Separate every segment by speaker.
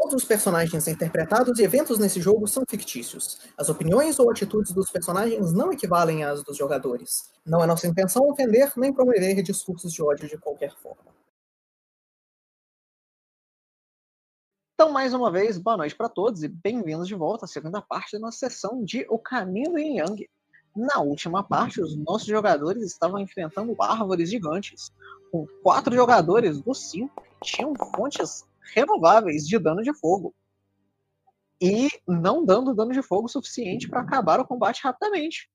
Speaker 1: Todos os personagens interpretados e eventos nesse jogo são fictícios. As opiniões ou atitudes dos personagens não equivalem às dos jogadores. Não é nossa intenção ofender nem promover discursos de ódio de qualquer forma.
Speaker 2: Então, mais uma vez, boa noite para todos e bem-vindos de volta à segunda parte da nossa sessão de O Caminho Yin Yang. Na última parte, os nossos jogadores estavam enfrentando árvores gigantes, com quatro jogadores dos cinco tinham fontes renováveis de dano de fogo. E não dando dano de fogo suficiente para acabar o combate rapidamente.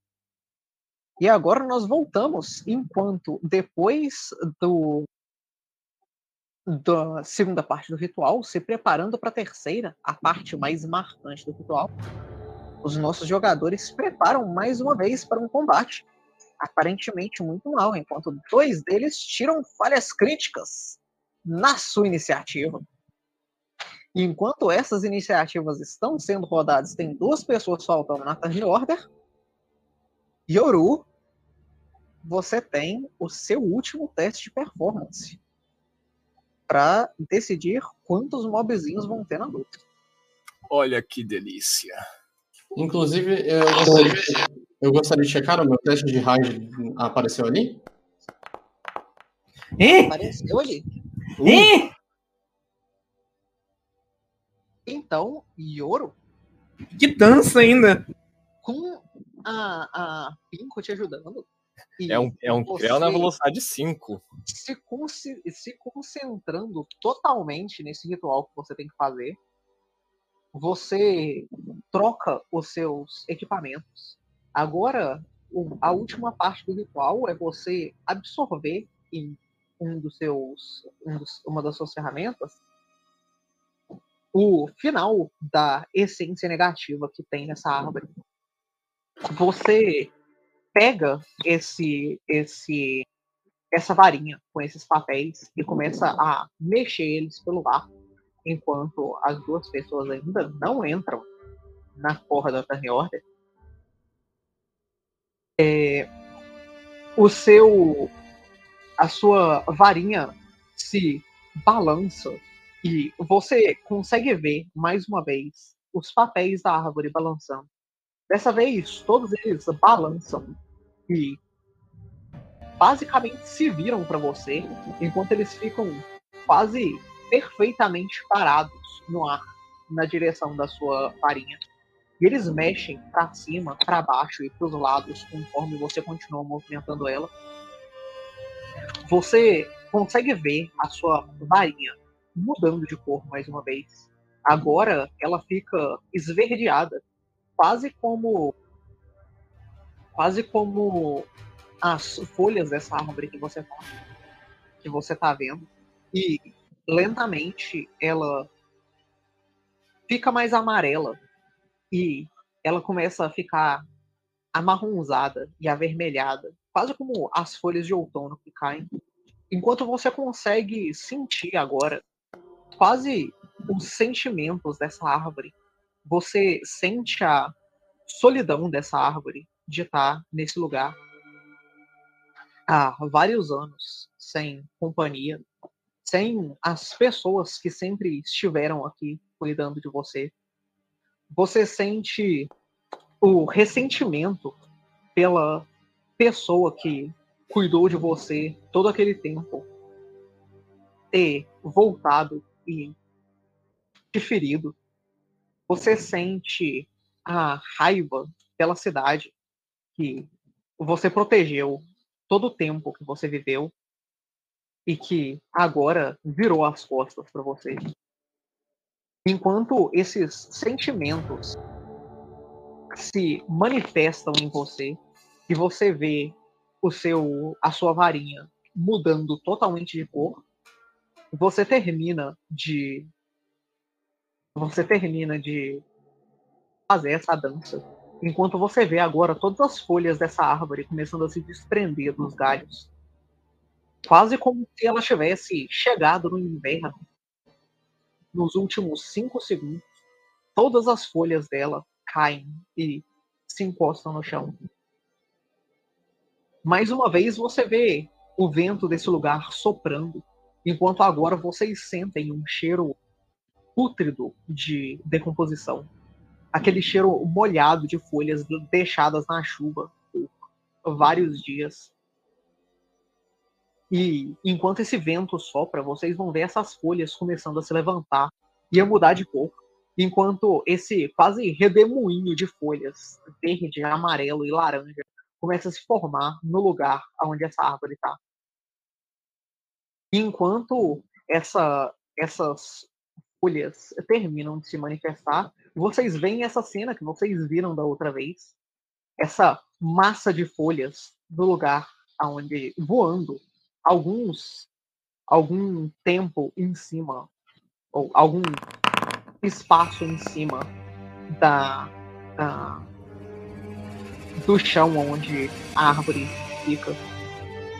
Speaker 2: E agora nós voltamos, enquanto depois do da segunda parte do ritual, se preparando para a terceira, a parte mais marcante do ritual, os nossos jogadores se preparam mais uma vez para um combate, aparentemente muito mal, enquanto dois deles tiram falhas críticas na sua iniciativa. E enquanto essas iniciativas estão sendo rodadas, tem duas pessoas faltando na turn order. Yoru, você tem o seu último teste de performance para decidir quantos mobzinhos vão ter na luta.
Speaker 3: Olha que delícia.
Speaker 4: Inclusive, eu gostaria, eu gostaria de checar o meu teste de raid apareceu ali?
Speaker 2: Apareceu ali.
Speaker 5: Ih!
Speaker 2: Então, Yoro,
Speaker 5: Que dança ainda!
Speaker 2: com a, a Pinko te ajudando.
Speaker 3: É um, é um Creu na velocidade 5.
Speaker 2: Se, se concentrando totalmente nesse ritual que você tem que fazer, você troca os seus equipamentos. Agora, a última parte do ritual é você absorver em um dos seus, um dos- uma das suas ferramentas o final da essência negativa que tem nessa árvore. Você pega esse esse essa varinha com esses papéis e começa a mexer eles pelo ar, enquanto as duas pessoas ainda não entram na porra da Turn Order. É, o seu a sua varinha se balança e você consegue ver mais uma vez os papéis da árvore balançando. Dessa vez, todos eles balançam e basicamente se viram para você, enquanto eles ficam quase perfeitamente parados no ar, na direção da sua varinha. E eles mexem para cima, para baixo e para os lados conforme você continua movimentando ela. Você consegue ver a sua varinha mudando de cor mais uma vez. Agora ela fica esverdeada, quase como quase como as folhas dessa árvore que você tá, que você tá vendo e lentamente ela fica mais amarela e ela começa a ficar amarronzada e avermelhada, quase como as folhas de outono que caem. Enquanto você consegue sentir agora quase os sentimentos dessa árvore. Você sente a solidão dessa árvore de estar nesse lugar há vários anos, sem companhia, sem as pessoas que sempre estiveram aqui cuidando de você. Você sente o ressentimento pela pessoa que cuidou de você todo aquele tempo ter voltado e te ferido. Você sente a raiva pela cidade que você protegeu todo o tempo que você viveu e que agora virou as costas para você. Enquanto esses sentimentos se manifestam em você e você vê o seu a sua varinha mudando totalmente de cor, você termina de você termina de fazer essa dança enquanto você vê agora todas as folhas dessa árvore começando a se desprender dos galhos. Quase como se ela tivesse chegado no inverno. Nos últimos cinco segundos todas as folhas dela caem e se encostam no chão. Mais uma vez você vê o vento desse lugar soprando enquanto agora vocês sentem um cheiro pútrido de decomposição. Aquele cheiro molhado de folhas deixadas na chuva por vários dias. E enquanto esse vento sopra, vocês vão ver essas folhas começando a se levantar e a mudar de cor. Enquanto esse quase redemoinho de folhas, verde, amarelo e laranja, começa a se formar no lugar onde essa árvore está. Enquanto essa, essas folhas terminam de se manifestar, vocês veem essa cena que vocês viram da outra vez. Essa massa de folhas no lugar aonde voando alguns algum tempo em cima ou algum espaço em cima da, da do chão onde a árvore fica.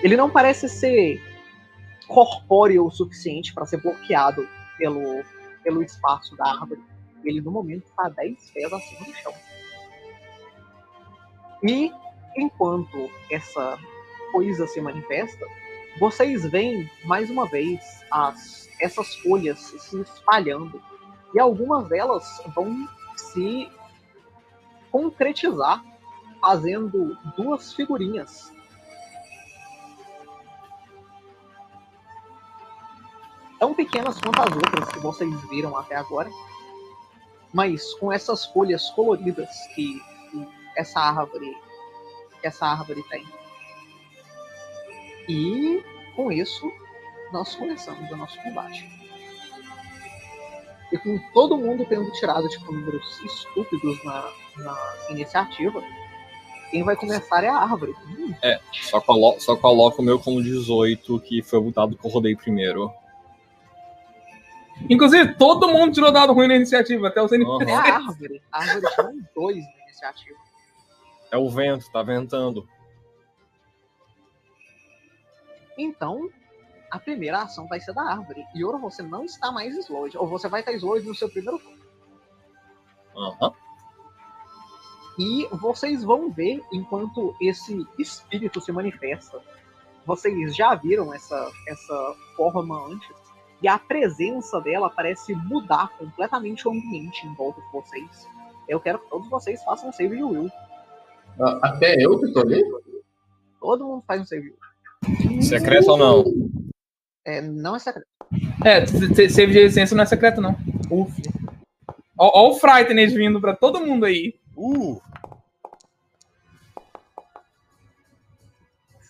Speaker 2: Ele não parece ser corpóreo o suficiente para ser bloqueado pelo, pelo espaço da árvore. Ele, no momento, está 10 pés acima do chão. E, enquanto essa coisa se manifesta, vocês veem, mais uma vez, as, essas folhas se espalhando. E algumas delas vão se concretizar fazendo duas figurinhas. Tão pequenas quanto as outras que vocês viram até agora, mas com essas folhas coloridas que, que essa árvore que essa árvore tem. E com isso nós começamos o nosso combate. E com todo mundo tendo tirado tipo, números estúpidos na, na iniciativa, quem vai começar é a árvore. Hum.
Speaker 3: É, só, colo só coloco o meu como 18, que foi o dado que eu rodei primeiro.
Speaker 5: Inclusive, todo mundo tirou dado ruim na iniciativa, até o CNPC.
Speaker 2: É a árvore. A árvore tirou um dois na iniciativa.
Speaker 3: É o vento, tá ventando.
Speaker 2: Então, a primeira ação vai ser da árvore. E ora, você não está mais slowed. Ou você vai estar slowed no seu primeiro turno.
Speaker 3: Aham.
Speaker 2: E vocês vão ver enquanto esse espírito se manifesta. Vocês já viram essa, essa forma antes. E a presença dela parece mudar completamente o ambiente em volta de vocês. Eu quero que todos vocês façam um save de will.
Speaker 4: Ah, Até eu que tô ali?
Speaker 2: Todo mundo faz um save de will.
Speaker 3: Secreto ou não?
Speaker 2: É, não é secreto.
Speaker 5: É, save de licença não é secreto, não. Uf. Ó, ó o Frightness vindo pra todo mundo aí.
Speaker 3: Uh!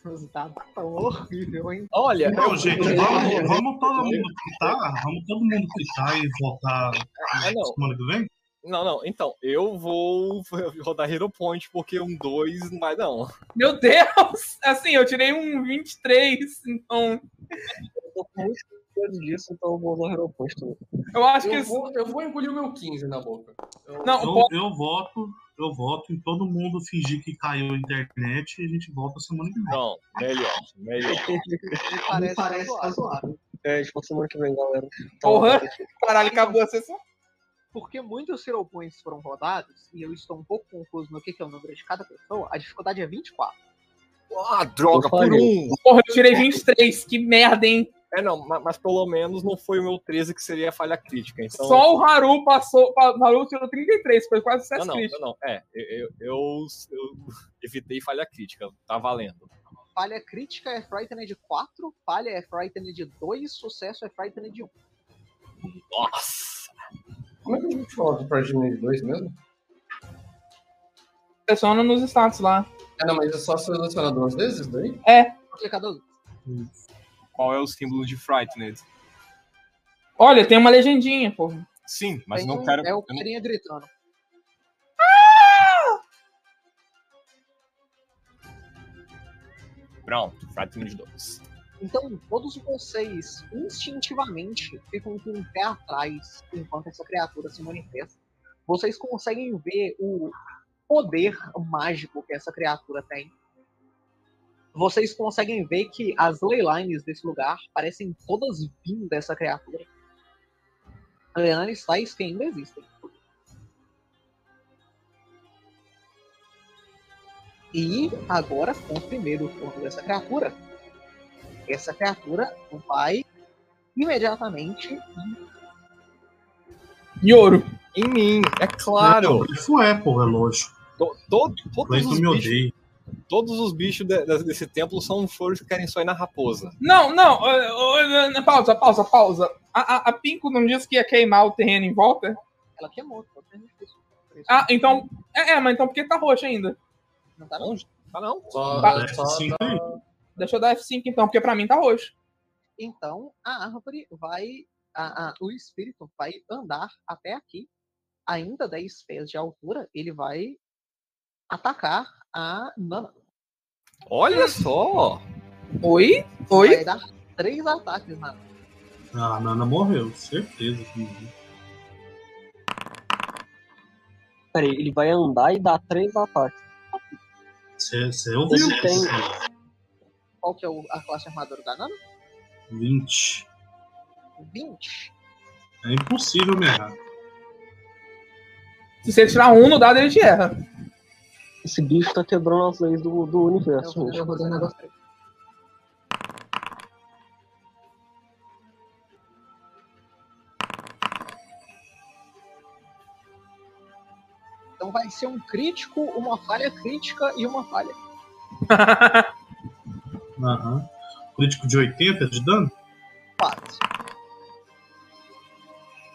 Speaker 2: Os dados tão horrível, hein?
Speaker 3: Olha,
Speaker 6: Não, gente, vamos, vamos todo mundo quitar, vamos todo mundo quitar e votar
Speaker 3: Ah, não.
Speaker 6: semana que vem?
Speaker 3: Não, não, então, eu vou rodar Hero Point porque um 2 não vai não.
Speaker 5: Meu Deus! Assim, eu tirei um 23, então.
Speaker 4: Eu tô muito medo disso, então eu vou no aeroporto.
Speaker 5: Eu acho que.
Speaker 4: Eu
Speaker 5: isso-
Speaker 4: vou, eu vou engolir o meu 15 na boca. Eu-
Speaker 5: Não,
Speaker 6: Eu, eu voto, eu voto em todo mundo fingir que caiu a internet e a gente volta semana que vem.
Speaker 3: Não, melhor, melhor.
Speaker 2: Me parece, razoável.
Speaker 4: É, tipo, semana que vem, galera.
Speaker 5: Porra. caralho, acabou a sessão.
Speaker 2: Porque muitos Hero Points foram rodados, e eu estou um pouco confuso no que, que é o número de cada pessoa, a dificuldade é 24.
Speaker 3: Ah, droga, por um!
Speaker 5: Porra, eu tirei 23, que merda, hein?
Speaker 3: É, não, ma- mas, pelo menos não foi o meu 13 que seria a falha crítica. Então,
Speaker 5: Só o Haru passou. pa- O Haru tirou 33, foi quase
Speaker 3: Não,
Speaker 5: sucesso
Speaker 3: não,
Speaker 5: crítico.
Speaker 3: não, não. É, eu, eu, eu- eu evitei falha crítica, tá valendo.
Speaker 2: Falha crítica é Frightened 4, falha é Frightened 2, sucesso é Frightened 1.
Speaker 3: Nossa!
Speaker 4: Como é que a gente fala do Progeny 2 mesmo?
Speaker 5: Seleciona nos status lá.
Speaker 4: É, não, mas é só selecionar duas vezes daí?
Speaker 2: Clica duas vezes.
Speaker 3: Qual é o símbolo de Frightened?
Speaker 5: Olha, tem uma legendinha, porra.
Speaker 3: Sim, mas
Speaker 2: Tem
Speaker 3: não
Speaker 2: um-
Speaker 3: quero.
Speaker 2: É o
Speaker 3: não-
Speaker 2: carinha gritando.
Speaker 3: Pronto, Frightened 2.
Speaker 2: Então, todos vocês instintivamente ficam com o pé atrás enquanto essa criatura se manifesta. Vocês conseguem ver o poder mágico que essa criatura tem. Vocês conseguem ver que as leylines desse lugar parecem todas vindo dessa criatura. Leylines tais que ainda existem. E agora, com o primeiro turno dessa criatura, essa criatura vai imediatamente
Speaker 5: Yoro.
Speaker 3: Em mim, é claro.
Speaker 6: Isso é, pô, é lógico.
Speaker 3: To- to- todos, os
Speaker 6: me
Speaker 3: bichos. Todos os bichos de- de- desse templo são flores que querem só ir na raposa.
Speaker 5: Não, não, ó, ó, pausa, pausa, pausa. A, a, a Pinko não disse que ia queimar o terreno em volta?
Speaker 2: Ela queimou, tá.
Speaker 5: Ah, então. É, é, mas então por que tá roxo ainda?
Speaker 2: Não tá não.
Speaker 3: Onde? Ah, não.
Speaker 4: Só,
Speaker 5: Ba-
Speaker 4: só
Speaker 6: F5
Speaker 4: tá-
Speaker 6: aí.
Speaker 5: Deixa eu dar F5 então, porque pra mim tá roxo.
Speaker 2: Então, a árvore vai. a- a- o espírito vai andar até aqui. Ainda 10 pés de altura, ele vai atacar a Nana.
Speaker 3: Olha só.
Speaker 5: Oi? Oi?
Speaker 2: Vai dar três ataques na Nana.
Speaker 6: Ah, a Nana morreu, certeza que morreu.
Speaker 7: Peraí, ele vai andar e dar três ataques.
Speaker 6: Você você ouviu?
Speaker 7: Ele tem-
Speaker 2: Qual que é o- a classe armadura da Nana?
Speaker 6: 20.
Speaker 2: 20.
Speaker 6: É impossível me errar.
Speaker 5: Se você tirar um no dado, ele te erra.
Speaker 7: Esse bicho tá quebrando as leis do, do
Speaker 2: Eu
Speaker 7: universo. gente.
Speaker 2: eu vou dar um negócio pra ele. Então vai ser um crítico, uma falha crítica e uma falha.
Speaker 6: Aham. Crítico de 80 de dano?
Speaker 2: Quase.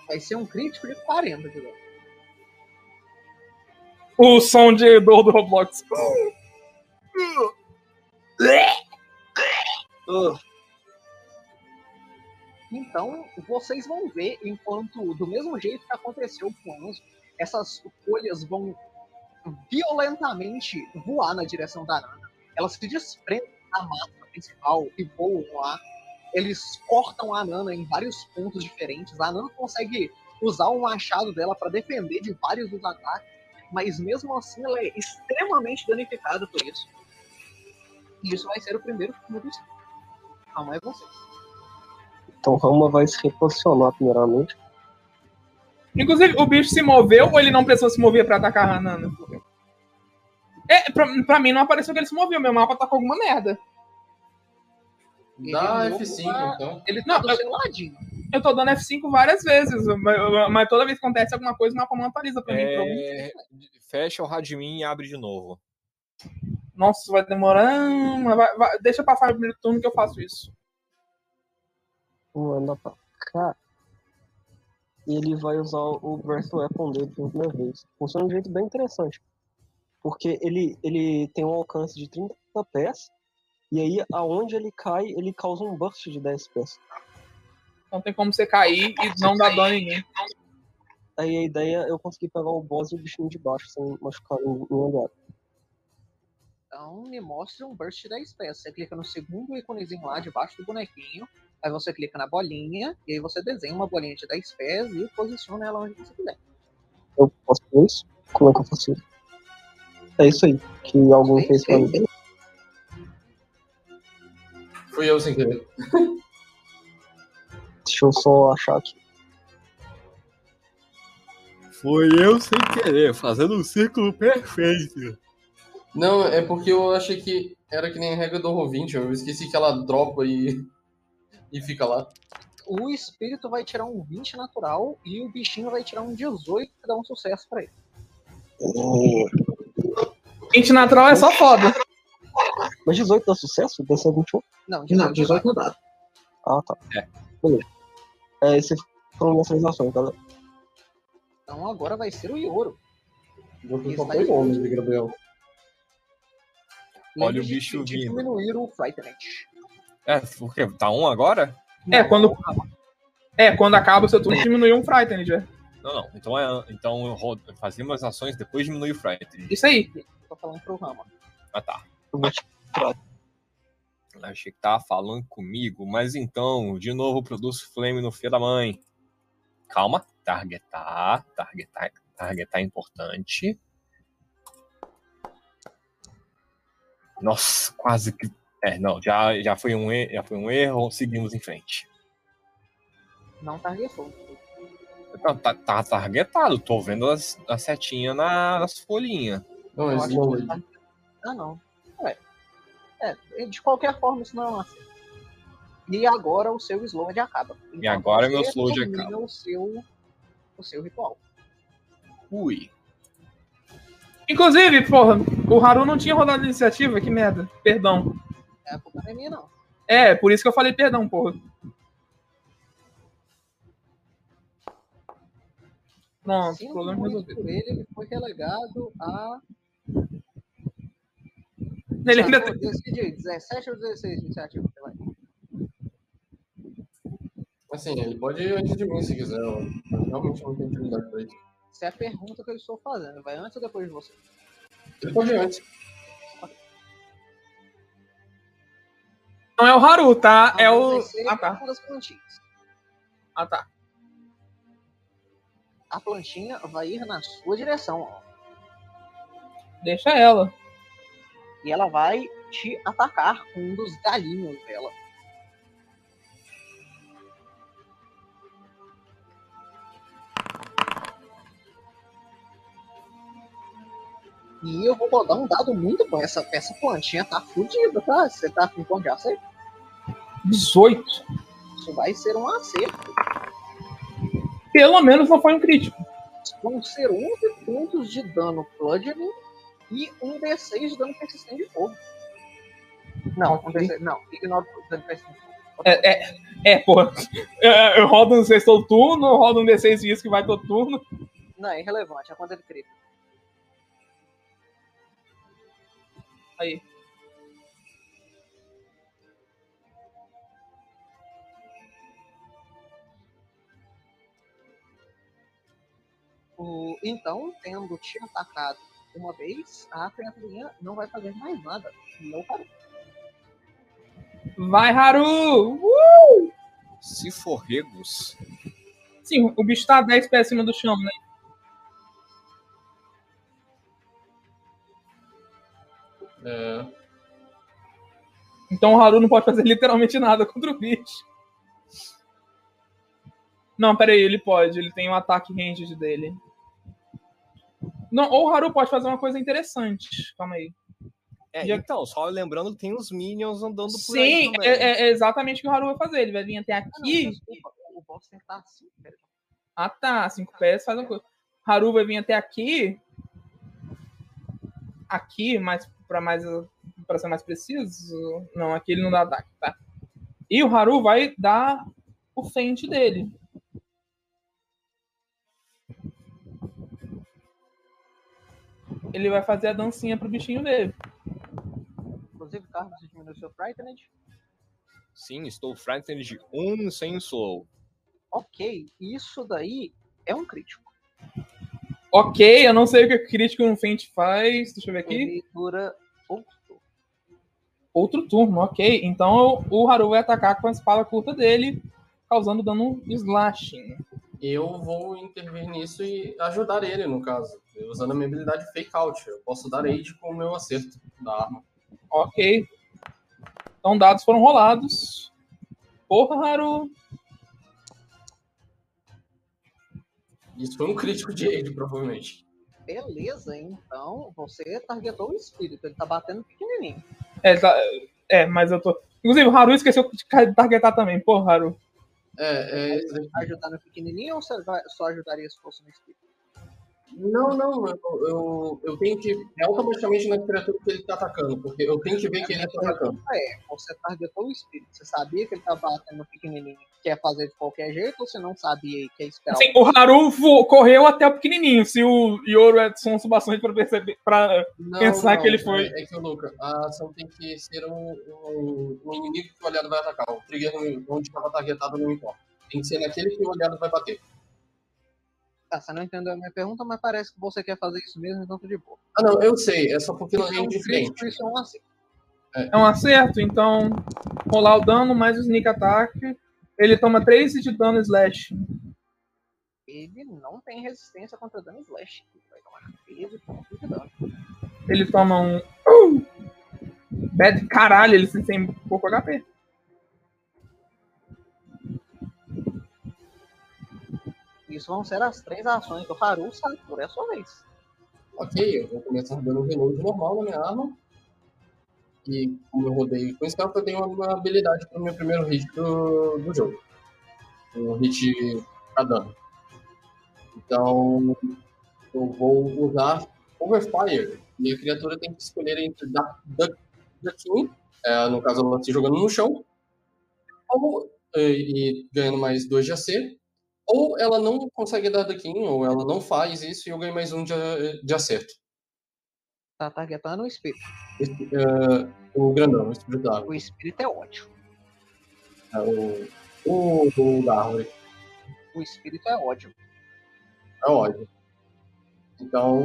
Speaker 2: Vai ser um crítico de 40 de dano.
Speaker 5: O som de dor do Roblox.
Speaker 2: Então, vocês vão ver, enquanto, do mesmo jeito que aconteceu com o Anzo, essas folhas vão violentamente voar na direção da Nana. Elas se desprendem da massa principal e voam lá. Eles cortam a Nana em vários pontos diferentes. A Nana consegue usar o machado dela para defender de vários dos ataques, mas mesmo assim ela é extremamente danificada por isso. E isso vai ser o primeiro filme do espírito. Calma, é você.
Speaker 7: Então Rama vai se reposicionar primeiramente.
Speaker 5: Inclusive, o bicho se moveu ou ele não precisou se mover pra atacar a Nana? É, pra, pra mim não apareceu que ele se moveu. Meu mapa tá com alguma merda.
Speaker 4: Dá
Speaker 2: Ele
Speaker 4: F5
Speaker 2: tá-
Speaker 4: então.
Speaker 2: Ele tá
Speaker 5: Não,
Speaker 2: do
Speaker 5: eu-
Speaker 2: seu ladinho.
Speaker 5: Eu tô dando F5 várias vezes, mas, toda vez que acontece alguma coisa, o mapa não atualiza pra mim.
Speaker 3: É, fecha o Radmin e abre de novo.
Speaker 5: Nossa, vai demorar. vai- vai- deixa eu passar o primeiro turno que eu faço isso.
Speaker 7: Um anda pra cá. E ele vai usar o Breath Weapon dele pela primeira vez. Funciona de um jeito bem interessante. Porque ele, ele tem um alcance de 30 pés. E aí, aonde ele cai, ele causa um burst de 10 pés.
Speaker 5: Não tem como você cair e não dar dano em ninguém.
Speaker 7: Aí a ideia é eu conseguir pegar o boss e o bichinho de baixo sem machucar nenhum aliado.
Speaker 2: Então, me mostre um burst de 10 pés. Você clica no segundo íconezinho lá debaixo do bonequinho. Aí você clica na bolinha. E aí você desenha uma bolinha de 10 pés e posiciona ela onde você quiser.
Speaker 7: Eu posso fazer isso? Como é que eu faço isso? É isso aí, que alguém fez pra mim.
Speaker 4: Fui eu sem querer.
Speaker 7: Deixa eu só achar aqui.
Speaker 3: Foi eu sem querer, fazendo um círculo perfeito.
Speaker 4: Não, é porque eu achei que era que nem a regra do Roll20. Eu esqueci que ela dropa e, e fica lá.
Speaker 2: O espírito vai tirar um 20 natural e o bichinho vai tirar um 18 que dá um sucesso pra ele.
Speaker 5: 20 natural é só foda.
Speaker 7: Mas 18 dá sucesso? Deve ser 21?
Speaker 2: Não,
Speaker 1: Não, 18 não dá.
Speaker 7: Ah, tá.
Speaker 3: É.
Speaker 7: Beleza. É, esse foram minhas atualizações, galera.
Speaker 2: Então agora vai ser o Yoro.
Speaker 4: Eu
Speaker 2: Isso
Speaker 4: só foi homens de Gabriel.
Speaker 3: Olha
Speaker 2: Lembre
Speaker 3: o bicho
Speaker 2: de
Speaker 3: vindo.
Speaker 2: diminuir o Frightened.
Speaker 3: É, por quê? Tá um agora?
Speaker 5: É, quando. É, quando acaba o seu turno, diminui um Frightened. já.
Speaker 3: Não, não. Então, é, então eu fazemos as ações depois diminui o Fright.
Speaker 5: Isso aí.
Speaker 2: Tô falando pro Rama.
Speaker 3: Ah, tá. Achei que tava falando comigo, mas então, de novo, produz flame no filho da mãe. Calma, targetar, targetar, targetar é importante. Nossa, quase que. É, não, já, já, foi um, já foi um erro, seguimos em frente.
Speaker 2: Não targetou.
Speaker 3: Tá, tá, tá targetado, tô vendo as, a setinha na, nas folhinhas.
Speaker 4: Não,
Speaker 2: tá- Ah, não. É. É, de qualquer forma, isso não é uma cena. E agora o seu slowed acaba. Então,
Speaker 3: agora
Speaker 2: você
Speaker 3: meu
Speaker 2: termina
Speaker 3: acaba.
Speaker 2: o seu o seu ritual.
Speaker 3: Ui.
Speaker 5: Inclusive, porra, o Haru não tinha rodado iniciativa, que merda. Perdão.
Speaker 2: É, a culpa não é minha, não.
Speaker 5: É, por isso que eu falei perdão, porra. Pronto, problema resolvido.
Speaker 2: por ele, ele foi relegado a.
Speaker 5: Ele ainda
Speaker 2: decidir, 17 ou 16 de iniciativa que vai.
Speaker 4: Assim, ele pode ir antes de mim se quiser. Eu realmente não tenho utilidade pra isso.
Speaker 2: Essa é a pergunta que eu estou fazendo. Vai antes ou depois de você?
Speaker 4: Ele pode ir antes.
Speaker 5: não é o Haru, tá? É
Speaker 2: Ah,
Speaker 5: o.
Speaker 2: vai ser
Speaker 5: Ah, tá.
Speaker 2: uma das plantinhas.
Speaker 5: Ah, tá.
Speaker 2: A plantinha vai ir na sua direção, ó.
Speaker 5: Deixa ela.
Speaker 2: E ela vai te atacar com um dos galinhos dela. E eu vou rodar um dado muito bom. Essa, essa plantinha tá fodida, tá? Você tá com quanto de acerto?
Speaker 5: 18.
Speaker 2: Isso vai ser um acerto.
Speaker 5: Pelo menos não foi um crítico.
Speaker 2: Vão ser 11 pontos de dano bludgeoning e um D6 de dano persistente de fogo. Não, um
Speaker 5: Ok.
Speaker 2: D6, não, ignora o dano persistente de fogo.
Speaker 5: É, é, é porra. Eu, eu rodo um sexto turno, eu rodo um D6 dias que vai todo turno.
Speaker 2: Não, é irrelevante, é quando ele crítico.
Speaker 5: Aí.
Speaker 2: O- Então, tendo te atacado uma vez, a criaturinha não vai fazer mais nada. Não parou.
Speaker 5: Vai, Haru! Uh!
Speaker 3: Se for regos,
Speaker 5: Sim, o bicho tá a 10 pés acima do chão, né?
Speaker 4: É,
Speaker 5: Então o Haru não pode fazer literalmente nada contra o bicho. Não, peraí, ele pode. Ele tem o ataque ranged dele. Não, ou o Haru pode fazer uma coisa interessante. Calma aí.
Speaker 3: É,
Speaker 5: Já-
Speaker 3: então, só lembrando que tem os minions andando por aí
Speaker 5: Sim,
Speaker 3: também.
Speaker 5: é, é- é exatamente o que o Haru vai fazer. Ele vai vir até
Speaker 2: Ah, não,
Speaker 5: aqui.
Speaker 2: desculpa, o tem que estar assim. pera.
Speaker 5: Ah, tá. Cinco pés faz uma coisa. Haru vai vir até aqui. Aqui, mais para mais para ser mais preciso. Não, aqui ele não dá ataque, tá? E o Haru vai dar o fente dele. Ele vai fazer a dancinha pro bichinho dele.
Speaker 2: Inclusive, Carlos, você diminuiu seu Frightened.
Speaker 3: Sim, estou frightened de um sem slow.
Speaker 2: Ok, isso daí é um crítico.
Speaker 5: Ok, eu não sei o que o crítico no fente faz. Deixa eu ver aqui.
Speaker 2: Ele dura outro turno.
Speaker 5: Outro turno, ok. Então o Haru vai atacar com a espada curta dele, causando dano slashing.
Speaker 4: Eu vou intervir nisso e ajudar ele, no caso. Usando a minha habilidade Fake Out. Eu posso dar aid com o meu acerto da arma.
Speaker 5: Ok. Então dados foram rolados. Porra, Haru.
Speaker 4: Isso foi um crítico de aid, provavelmente.
Speaker 2: Beleza, então você targetou o espírito. Ele tá batendo pequenininho.
Speaker 5: É, tá- é, mas eu tô. Inclusive, o Haru esqueceu de targetar também. Porra, Haru.
Speaker 4: É, é.
Speaker 2: Ajudar no pequenininho ou só ajudaria se fosse no espírito?
Speaker 4: Não, não, eu, eu, eu tenho que. É automaticamente na criatura que ele tá atacando, porque eu tenho que ver que ele tá atacando.
Speaker 2: É, você targetou o espírito. Você sabia que ele tá batendo no pequenininho quer fazer de qualquer jeito ou você não sabia e quer esperar?
Speaker 5: Assim, o Haru correu até o pequenininho. Se o Yoro é sonso bastante pra perceber. Pra...
Speaker 4: Não,
Speaker 5: Pensar
Speaker 4: não,
Speaker 5: que ele foi-
Speaker 4: É, é que, Luca, a ação tem que ser um, um, um inimigo que o aliado vai atacar. O trigger onde estava targetado não importa. Tem que ser naquele que o aliado vai bater.
Speaker 2: Tá, você não entendeu a minha pergunta, mas parece que você quer fazer isso mesmo, então tô de boa.
Speaker 4: Ah, não, eu sei. É só porque não é
Speaker 2: é um
Speaker 4: indiferente.
Speaker 2: crítico, isso é um acerto.
Speaker 5: É um acerto, então. Rolar o dano mais o sneak attack. Ele toma 3 de dano slash.
Speaker 2: Ele não tem resistência contra dano slash. Ele vai tomar 13 pontos de dano.
Speaker 5: Ele toma um. Uh! Bad caralho, ele tem pouco HP.
Speaker 2: Isso vão ser as três ações do Haru Sator, é sua vez.
Speaker 4: Ok, eu vou começar dando um reload normal na minha arma. E como eu rodei com stealth, eu tenho uma habilidade pro meu primeiro hit do, do jogo. Um hit pra dano. Então, eu vou usar Overfire. E a criatura tem que escolher entre Duck, Duck, Ducking, é, no caso ela se jogando no chão, ou, e, e ganhando mais 2 de AC, ou ela não consegue dar Ducking, ou ela não faz isso e eu ganho mais um de, de acerto.
Speaker 2: Tá targetando o espírito.
Speaker 4: Esse, é, o grandão, o espírito da árvore.
Speaker 2: O espírito é ótimo.
Speaker 4: É, o, o, o da árvore.
Speaker 2: O espírito é ódio.
Speaker 4: É ódio. Então,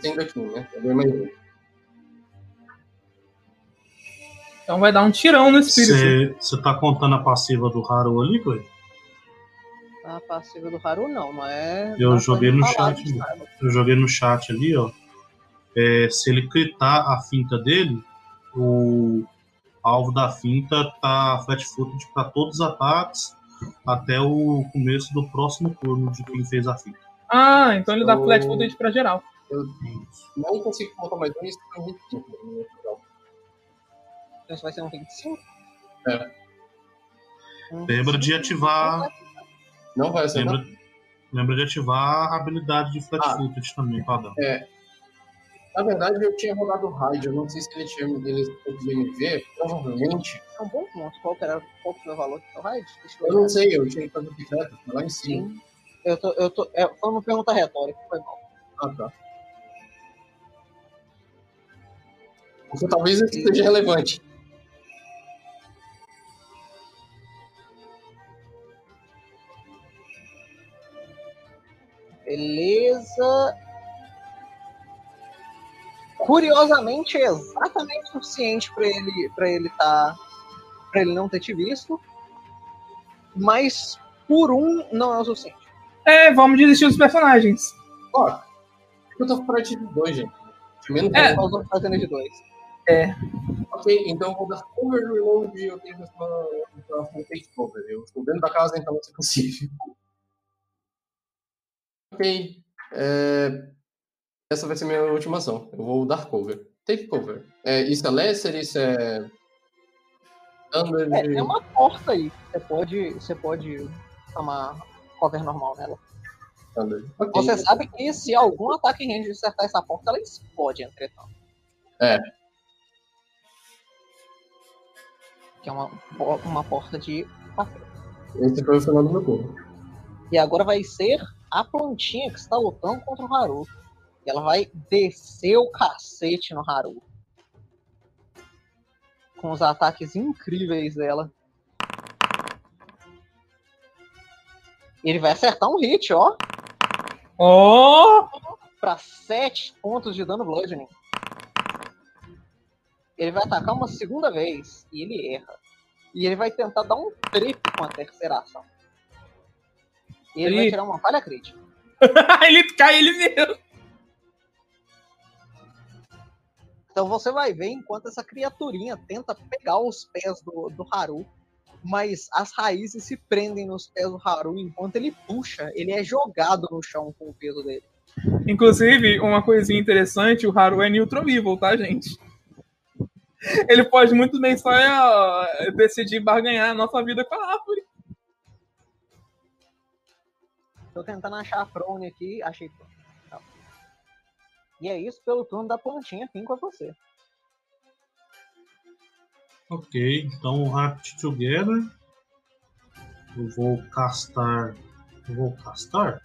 Speaker 4: tem daqui, né? Eu ganho mais um.
Speaker 5: Então vai dar um tirão no espírito.
Speaker 6: Você tá contando a passiva do Haru ali, Clay?
Speaker 2: A passiva do Haru não, não é.
Speaker 6: Eu
Speaker 2: não
Speaker 6: joguei no chat. Eu joguei no chat ali, ó. É, se ele critar a finta dele, o alvo da finta tá flat footed para todos os ataques até o começo do próximo turno de quem fez a finta.
Speaker 5: Ah, então ele dá
Speaker 4: Eu-
Speaker 5: flat footage pra geral.
Speaker 4: Não consigo colocar mais um, isso é muito.
Speaker 2: Então isso vai ser um 25?
Speaker 4: É.
Speaker 6: Lembra de
Speaker 2: 25,
Speaker 6: ativar.
Speaker 4: Não vai acertar.
Speaker 6: Lembra, lembra de ativar a habilidade de flat
Speaker 4: Ah.
Speaker 6: footed também, padrão.
Speaker 4: Na verdade, eu tinha rodado o raid, eu não sei se ele tinha ele me ver, provavelmente.
Speaker 2: É um bom ponto. Qual que era qual foi o valor do seu raid? Eu
Speaker 4: não sei, eu tinha que fazer o secreto, tá lá em cima.
Speaker 2: Sim. Eu tô, eu tô, é, foi uma pergunta retórica, foi mal.
Speaker 4: Ah, tá. Porque talvez isso seja relevante.
Speaker 2: Beleza. Curiosamente, é exatamente o suficiente pra ele para ele tá para ele não ter te visto. Mas por um não é o suficiente.
Speaker 5: É, vamos desistir dos personagens.
Speaker 4: Ó, eu tô fora de dois, gente. Menos
Speaker 5: É.
Speaker 4: é.
Speaker 2: Nós vamos fazendo de dois.
Speaker 4: Ok, então eu vou dar cover reload e eu tenho que fazer take cover. Eu estou dentro da casa, então isso é possível. Ok. é, Essa vai ser minha última ação. Eu vou dar cover. Take cover. É, isso é lesser, isso é. Thunder.
Speaker 2: É, tem uma porta aí. Você pode, você pode tomar cover normal nela.
Speaker 4: Thunder. Ok.
Speaker 2: Você sabe que se algum ataque em range acertar essa porta, ela explode, entretanto.
Speaker 4: É.
Speaker 2: Que é uma, uma porta de papel.
Speaker 4: Esse foi o final do meu turno.
Speaker 2: E agora vai ser a plantinha que está lutando contra o Haru. E ela vai descer o cacete no Haru. Com os ataques incríveis dela. Ele vai acertar um hit, ó.
Speaker 5: Oh!
Speaker 2: Pra 7 pontos de dano bludgeoning. Ele vai atacar uma segunda vez. E ele erra. E ele vai tentar dar um trip com a terceira ação. E ele vai tirar uma falha crítica.
Speaker 5: ele cai ele mesmo.
Speaker 2: Então você vai ver enquanto essa criaturinha tenta pegar os pés do, do Haru, mas as raízes se prendem nos pés do Haru enquanto ele puxa, ele é jogado no chão com o peso dele.
Speaker 5: Inclusive, uma coisinha interessante, o Haru é neutral tá, gente? Ele pode muito bem só é, decidir barganhar a nossa vida com a árvore.
Speaker 2: Tô tentando achar a prone aqui, achei prone. Tá. E é isso pelo turno da plantinha, fim com você.
Speaker 6: Ok, então Act Together. Eu vou castar. Eu vou castar?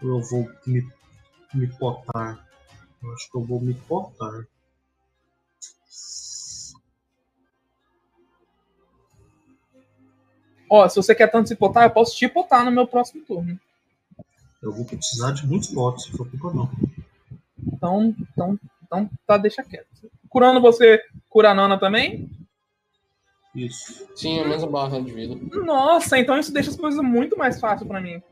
Speaker 6: Ou eu vou me, me potar? Eu acho que eu vou me potar.
Speaker 5: Ó, se você quer tanto se potar, eu posso te potar no meu próximo turno.
Speaker 6: Eu vou precisar de muitos potes, se for culpa não.
Speaker 5: Então, então, então tá, deixa quieto. Curando você, cura a Nana também?
Speaker 6: Isso.
Speaker 4: Sim, a mesma barra de vida.
Speaker 5: Nossa, então isso deixa as coisas muito mais fáceis pra mim.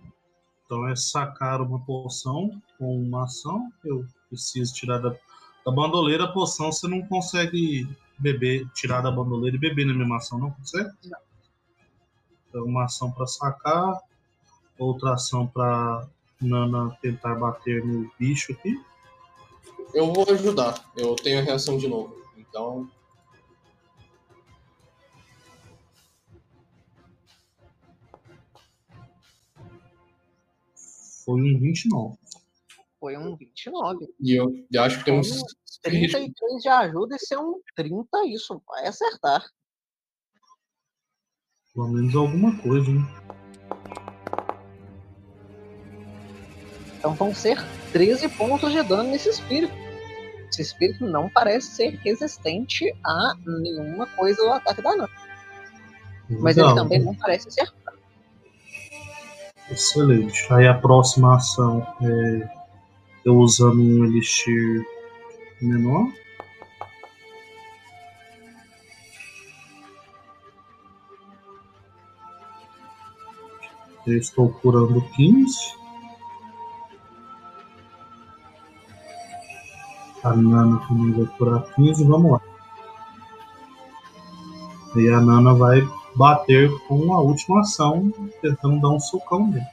Speaker 6: Então é sacar uma poção com uma ação. Eu preciso tirar da, da bandoleira a poção. Você não consegue beber, tirar da bandoleira e beber na mesma ação, não consegue?
Speaker 2: Não.
Speaker 6: Então, uma ação para sacar, outra ação para Nana tentar bater no bicho aqui.
Speaker 4: Eu vou ajudar. Eu tenho a reação de novo. Então.
Speaker 6: Foi um 29.
Speaker 2: Foi um 29.
Speaker 4: E eu, eu acho que temos.
Speaker 2: 33 de ajuda e ser um 30, isso vai acertar.
Speaker 6: Pelo menos alguma coisa, hein?
Speaker 2: Então vão ser 13 pontos de dano nesse espírito. Esse espírito não parece ser resistente a nenhuma coisa do ataque da Nana. Mas ele também não parece ser.
Speaker 6: Excelente. Aí a próxima ação é eu usando um elixir menor. Eu estou curando 15. A Nana também vai curar 15. Vamos lá. E a Nana vai bater com a última ação, tentando dar um socão nele.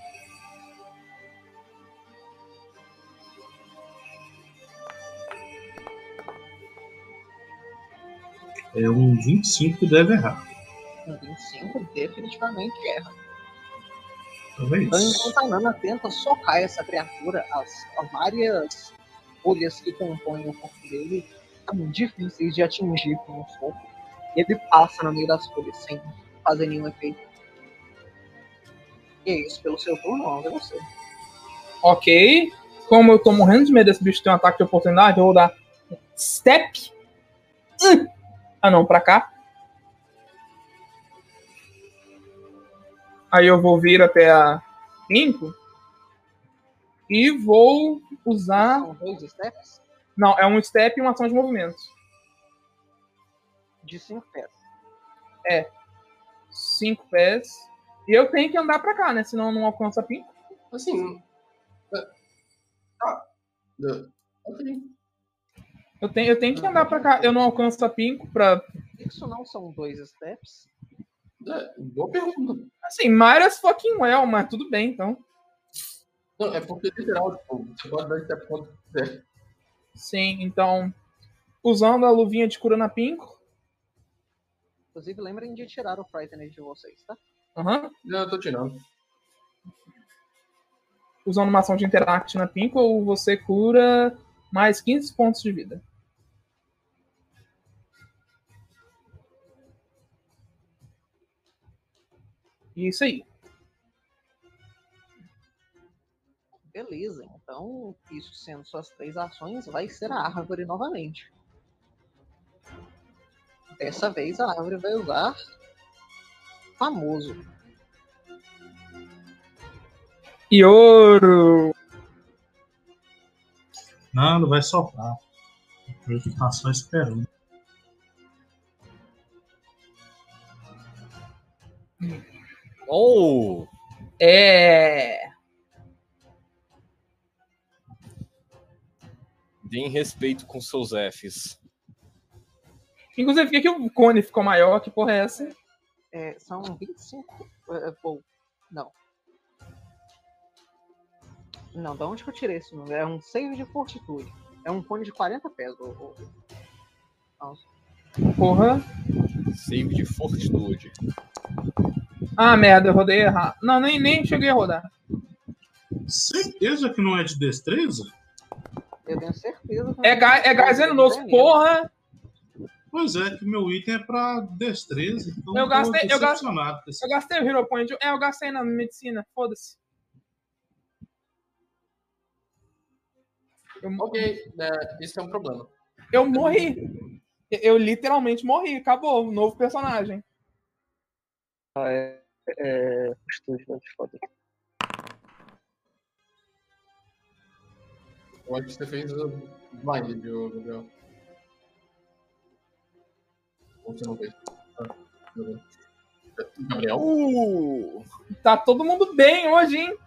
Speaker 6: É um 25 que deve errar.
Speaker 2: Um 25 definitivamente erra.
Speaker 6: Talvez.
Speaker 2: Então, enquanto a Nana tenta socar essa criatura, as, as várias folhas que compõem o corpo dele são difíceis de atingir com o fogo. Ele passa no meio das folhas sem fazer nenhum efeito. E é isso, pelo seu turno, vamos ver você.
Speaker 5: Ok. Como eu tô morrendo de medo desse bicho ter um ataque de oportunidade, eu vou dar step. Ah não, pra cá. Aí eu vou vir até a 5. E vou usar.
Speaker 2: São dois steps
Speaker 5: Não, é um step e uma ação de movimento.
Speaker 2: de 5 pés.
Speaker 5: 5 pés. E eu tenho que andar pra cá, né? Senão eu não alcanço a pinco.
Speaker 4: Assim. é, Tá. É, Ok.
Speaker 5: Eu tenho, eu tenho que andar pra cá. Eu não alcanço a pinco pra.
Speaker 2: Isso não são dois steps.
Speaker 4: É, boa pergunta.
Speaker 5: Assim, Marias fucking well, mas tudo bem, então.
Speaker 4: Não, é porque literal, tipo, você pode dar step quanto quiser.
Speaker 5: Sim, então. Usando a luvinha de cura na pinco.
Speaker 2: Inclusive, lembrem de tirar o Frightened de vocês, tá?
Speaker 5: Aham.
Speaker 4: Já eu tô tirando.
Speaker 5: Usando uma ação de interact na pinco, ou você cura mais 15 pontos de vida. E isso aí.
Speaker 2: Beleza, então, isso sendo suas três ações, vai ser a árvore novamente. Dessa vez a árvore vai usar famoso.
Speaker 5: E ouro!
Speaker 6: Não, não vai soprar. Eu tá só esperando.
Speaker 3: Oh!
Speaker 5: É.
Speaker 3: Deem respeito com seus Fs.
Speaker 5: Inclusive, por que, que o cone ficou maior? Que porra é essa?
Speaker 2: É, são 25. É, pô, não. Não, da onde que eu tirei esse número? É um save de fortitude. É um cone de 40 pés. ô.
Speaker 5: Porra.
Speaker 3: Save de fortitude.
Speaker 5: Ah, merda, eu rodei errado. Não, nem, nem cheguei a rodar.
Speaker 6: Certeza que não é de destreza?
Speaker 2: Eu tenho certeza. que
Speaker 5: É, ga é gás venenoso.
Speaker 2: veneno.
Speaker 5: Porra!
Speaker 6: Pois é, que meu item é pra destreza. Então
Speaker 5: Eu gastei- eu gastei- Eu gastei o Hero Point. É, eu gastei na medicina. Foda-se. Eu,
Speaker 4: Ok, é, isso é um problema.
Speaker 5: eu morri. Eu, eu literalmente morri. Acabou. Novo personagem.
Speaker 7: Ah, é. É. Fortitude, né? Foda.
Speaker 4: Eu acho que você fez o viu, Gabriel. Ou você não fez? Ah. Gabriel?
Speaker 3: Uh!
Speaker 5: Tá todo mundo bem hoje, hein?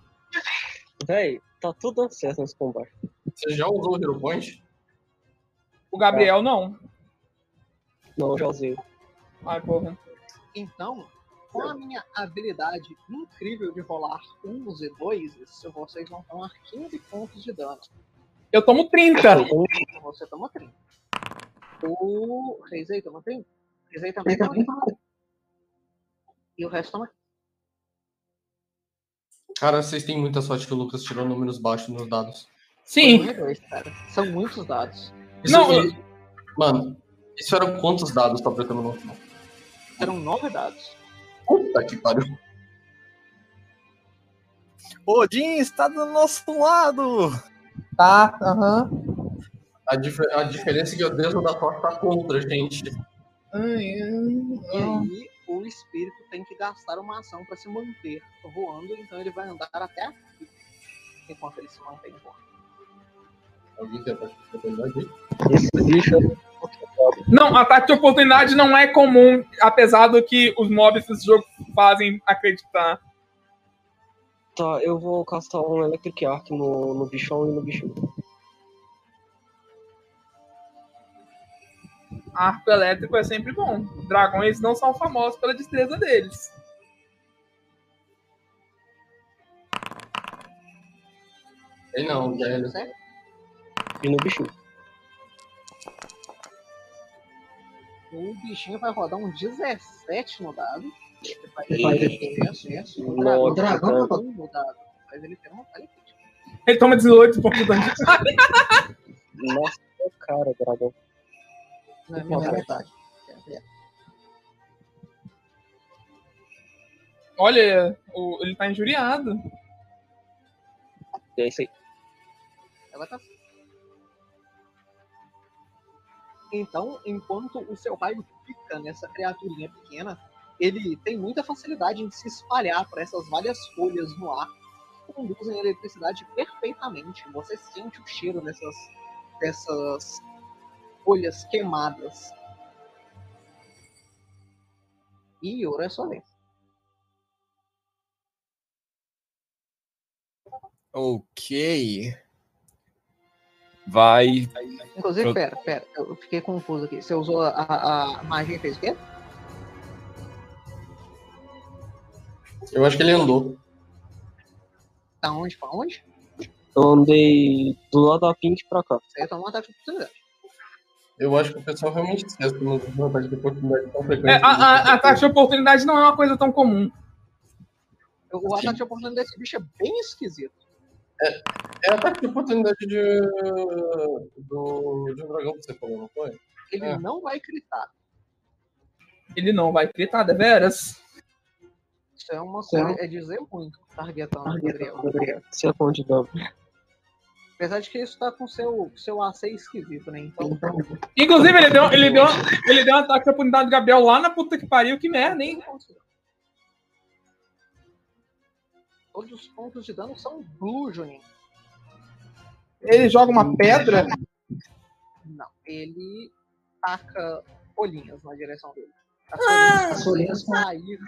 Speaker 7: Véi, tá tudo certo nesse combate.
Speaker 4: Você já usou o Hero Point?
Speaker 5: O Gabriel não.
Speaker 7: Não, já usei.
Speaker 5: Ai, porra.
Speaker 2: Então, com a minha habilidade incrível de rolar uns e dois, vocês vão tomar 15 pontos de dano.
Speaker 5: Eu tomo 30.
Speaker 2: Você toma 30. O Reisei toma 30. O Reisei também toma 30. E o resto toma.
Speaker 4: Cara, vocês têm muita sorte que o Lucas tirou números baixos nos dados.
Speaker 5: Sim.
Speaker 2: Dois, cara. São muitos dados.
Speaker 4: Isso
Speaker 5: Não,
Speaker 4: aqui- Mano, isso eram quantos dados pra apretando no final?
Speaker 2: Eram nove dados.
Speaker 4: Puta que pariu.
Speaker 3: Odin está do nosso lado!
Speaker 1: Tá, aham.
Speaker 4: A, dif- a diferença é que o Deus da sorte tá contra a gente.
Speaker 2: E aí, o espírito tem que gastar uma ação para se manter voando, então ele vai andar até aqui. Enquanto ele se mantém voando.
Speaker 4: Alguém tem oportunidade aí?
Speaker 7: Esse bicho
Speaker 5: Não, ataque de oportunidade não é comum, apesar do que os mobs desse jogo fazem acreditar.
Speaker 7: Tá, eu vou castar um Electric Arc no, no bichão e no bichinho.
Speaker 5: Arco elétrico é sempre bom. Dragões não são famosos pela destreza deles.
Speaker 4: Ele não, velho.
Speaker 2: Certo?
Speaker 7: E no bichinho.
Speaker 2: O bichinho vai rodar um 17 no dado. Ele vai ter acesso. O
Speaker 7: Nossa,
Speaker 2: dragão
Speaker 7: cara.
Speaker 2: um no dado. Mas ele tem uma falha crítica.
Speaker 5: Ele toma 18 pontos de dano.
Speaker 7: Nossa, cara, dragão.
Speaker 2: Não é minha metade.
Speaker 5: Olha, o- ele tá injuriado.
Speaker 7: É isso aí.
Speaker 2: Ela tá. Então, enquanto o seu raio fica nessa criaturinha pequena, ele tem muita facilidade em se espalhar por essas várias folhas no ar que conduzem a eletricidade perfeitamente. Você sente o cheiro dessas, dessas folhas queimadas. E ouro é sua vez.
Speaker 3: Ok. Vai.
Speaker 2: Inclusive,
Speaker 3: Eu-
Speaker 2: pera, pera, eu fiquei confuso aqui. Você usou a, a, a magia e fez o quê?
Speaker 4: Eu acho que ele andou.
Speaker 2: Da onde pra onde?
Speaker 7: Eu andei do lado da Pink pra cá.
Speaker 2: Você ia tomar um ataque de oportunidade.
Speaker 4: Eu acho que o pessoal realmente esquece que não tem um ataque de oportunidade tão
Speaker 5: É,
Speaker 4: frequente.
Speaker 5: a, a, a taxa de oportunidade não é uma coisa tão comum.
Speaker 2: O ataque de oportunidade desse bicho é bem esquisito.
Speaker 4: É ataque de oportunidade de, do, de um dragão que você falou, não foi?
Speaker 2: Ele
Speaker 4: É.
Speaker 2: não vai gritar.
Speaker 5: Ele não vai gritar, deveras.
Speaker 2: Isso é uma coisa, é dizer muito, targetando o Gabriel.
Speaker 7: É quanto de dano?
Speaker 2: Apesar de que isso tá com seu, seu AC esquisito, né? Então,
Speaker 5: Inclusive, ele deu, ele, deu, ele deu um ataque de oportunidade do Gabriel lá na puta que pariu. Que merda, hein?
Speaker 2: Todos os pontos de dano são blue, Juninho.
Speaker 5: Ele joga uma pedra.
Speaker 2: Não, ele taca folhinhas na direção dele. As
Speaker 5: Ah!
Speaker 2: folhinhas podem sair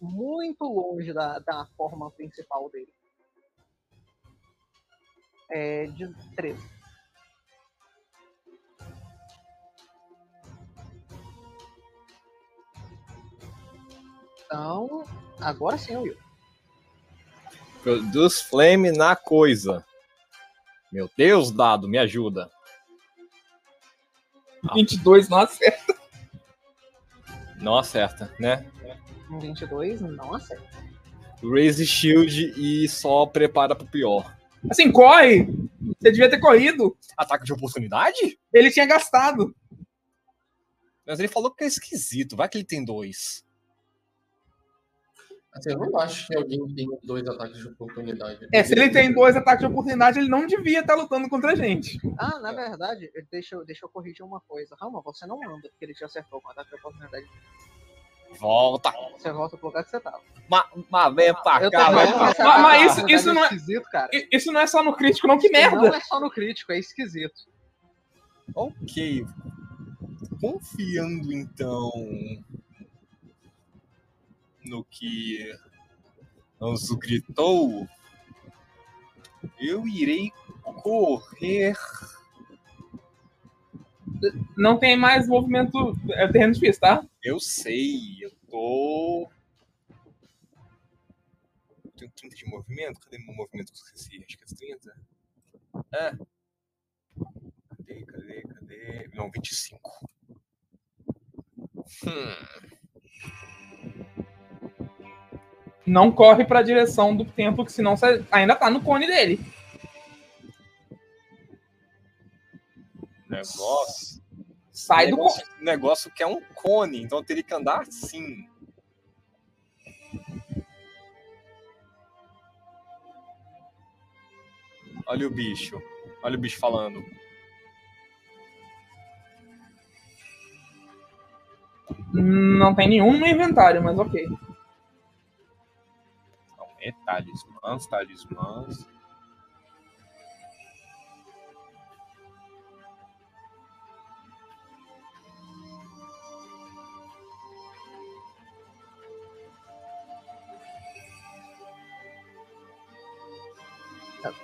Speaker 2: muito longe da, da forma principal dele. É de 13. Então, agora sim, Will.
Speaker 3: Produz flame na coisa. Meu Deus, dado, me ajuda.
Speaker 5: 22, nossa.
Speaker 3: Não acerta, né?
Speaker 2: Um 22 não acerta.
Speaker 3: Raise shield e só prepara pro pior.
Speaker 5: Assim, corre. Você devia ter corrido.
Speaker 3: Ataque de oportunidade?
Speaker 5: Ele tinha gastado.
Speaker 3: Mas ele falou que é esquisito. Vai que ele tem dois.
Speaker 4: Assim, eu não acho que alguém tenha dois ataques de oportunidade.
Speaker 5: É, se ele tem dois ataques de oportunidade, ele não devia estar lutando contra a gente.
Speaker 2: Ah, na verdade, deixa, eu- deixa eu corrigir uma coisa. Rama, você não anda, porque ele te acertou com o ataque de oportunidade.
Speaker 3: Volta.
Speaker 2: Você volta pro lugar que você tava.
Speaker 3: Mas ma, vem pra
Speaker 2: Eu
Speaker 3: cá,
Speaker 2: esse
Speaker 5: Mas- mas isso-
Speaker 2: oportunidade
Speaker 5: isso não é-
Speaker 2: esquisito, cara.
Speaker 5: Isso não é só no crítico, não. Que merda.
Speaker 2: Não é só no crítico, é esquisito.
Speaker 3: Ok. Confiando então no que Anzu gritou, eu irei correr.
Speaker 5: Não tem mais movimento. É terreno difícil, tá?
Speaker 3: Eu sei, eu tô. Eu tenho 30 de movimento? Cadê meu movimento que eu esqueci? Acho que é 30. É. Cadê, cadê, cadê? Não, 25. Hum.
Speaker 5: Não corre pra direção do templo, que senão você ainda tá no cone dele.
Speaker 3: Negócio.
Speaker 5: Sai do cone.
Speaker 3: negócio, negócio que é um cone, então teria que andar assim. Olha o bicho. Olha o bicho falando.
Speaker 5: Não tem nenhum no inventário, mas ok.
Speaker 3: Talismãs, talismãs.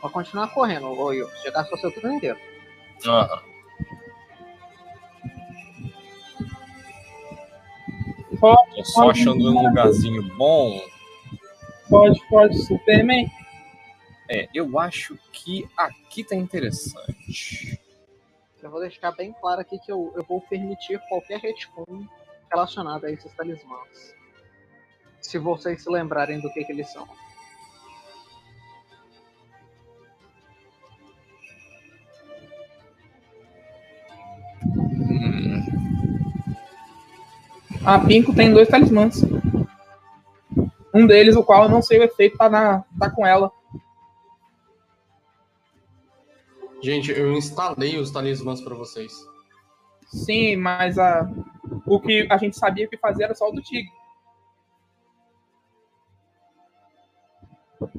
Speaker 2: Pode continuar correndo, ô. Você já gastou seu turno inteiro.
Speaker 3: Aham. Só achando um lugarzinho bom.
Speaker 5: Pode, pode, Superman.
Speaker 3: É, eu acho que aqui tá interessante.
Speaker 2: Eu vou deixar bem claro aqui que eu, eu vou permitir qualquer retcon relacionado a esses talismãs. Se vocês se lembrarem do que, que eles são.
Speaker 3: Hum,
Speaker 5: A Pinko tem dois talismãs. Um deles, o qual eu não sei o efeito, tá, na, tá com ela.
Speaker 4: Gente, eu instalei os talismãs pra vocês.
Speaker 5: Sim, mas a, o que a gente sabia que fazer era só o do tigre.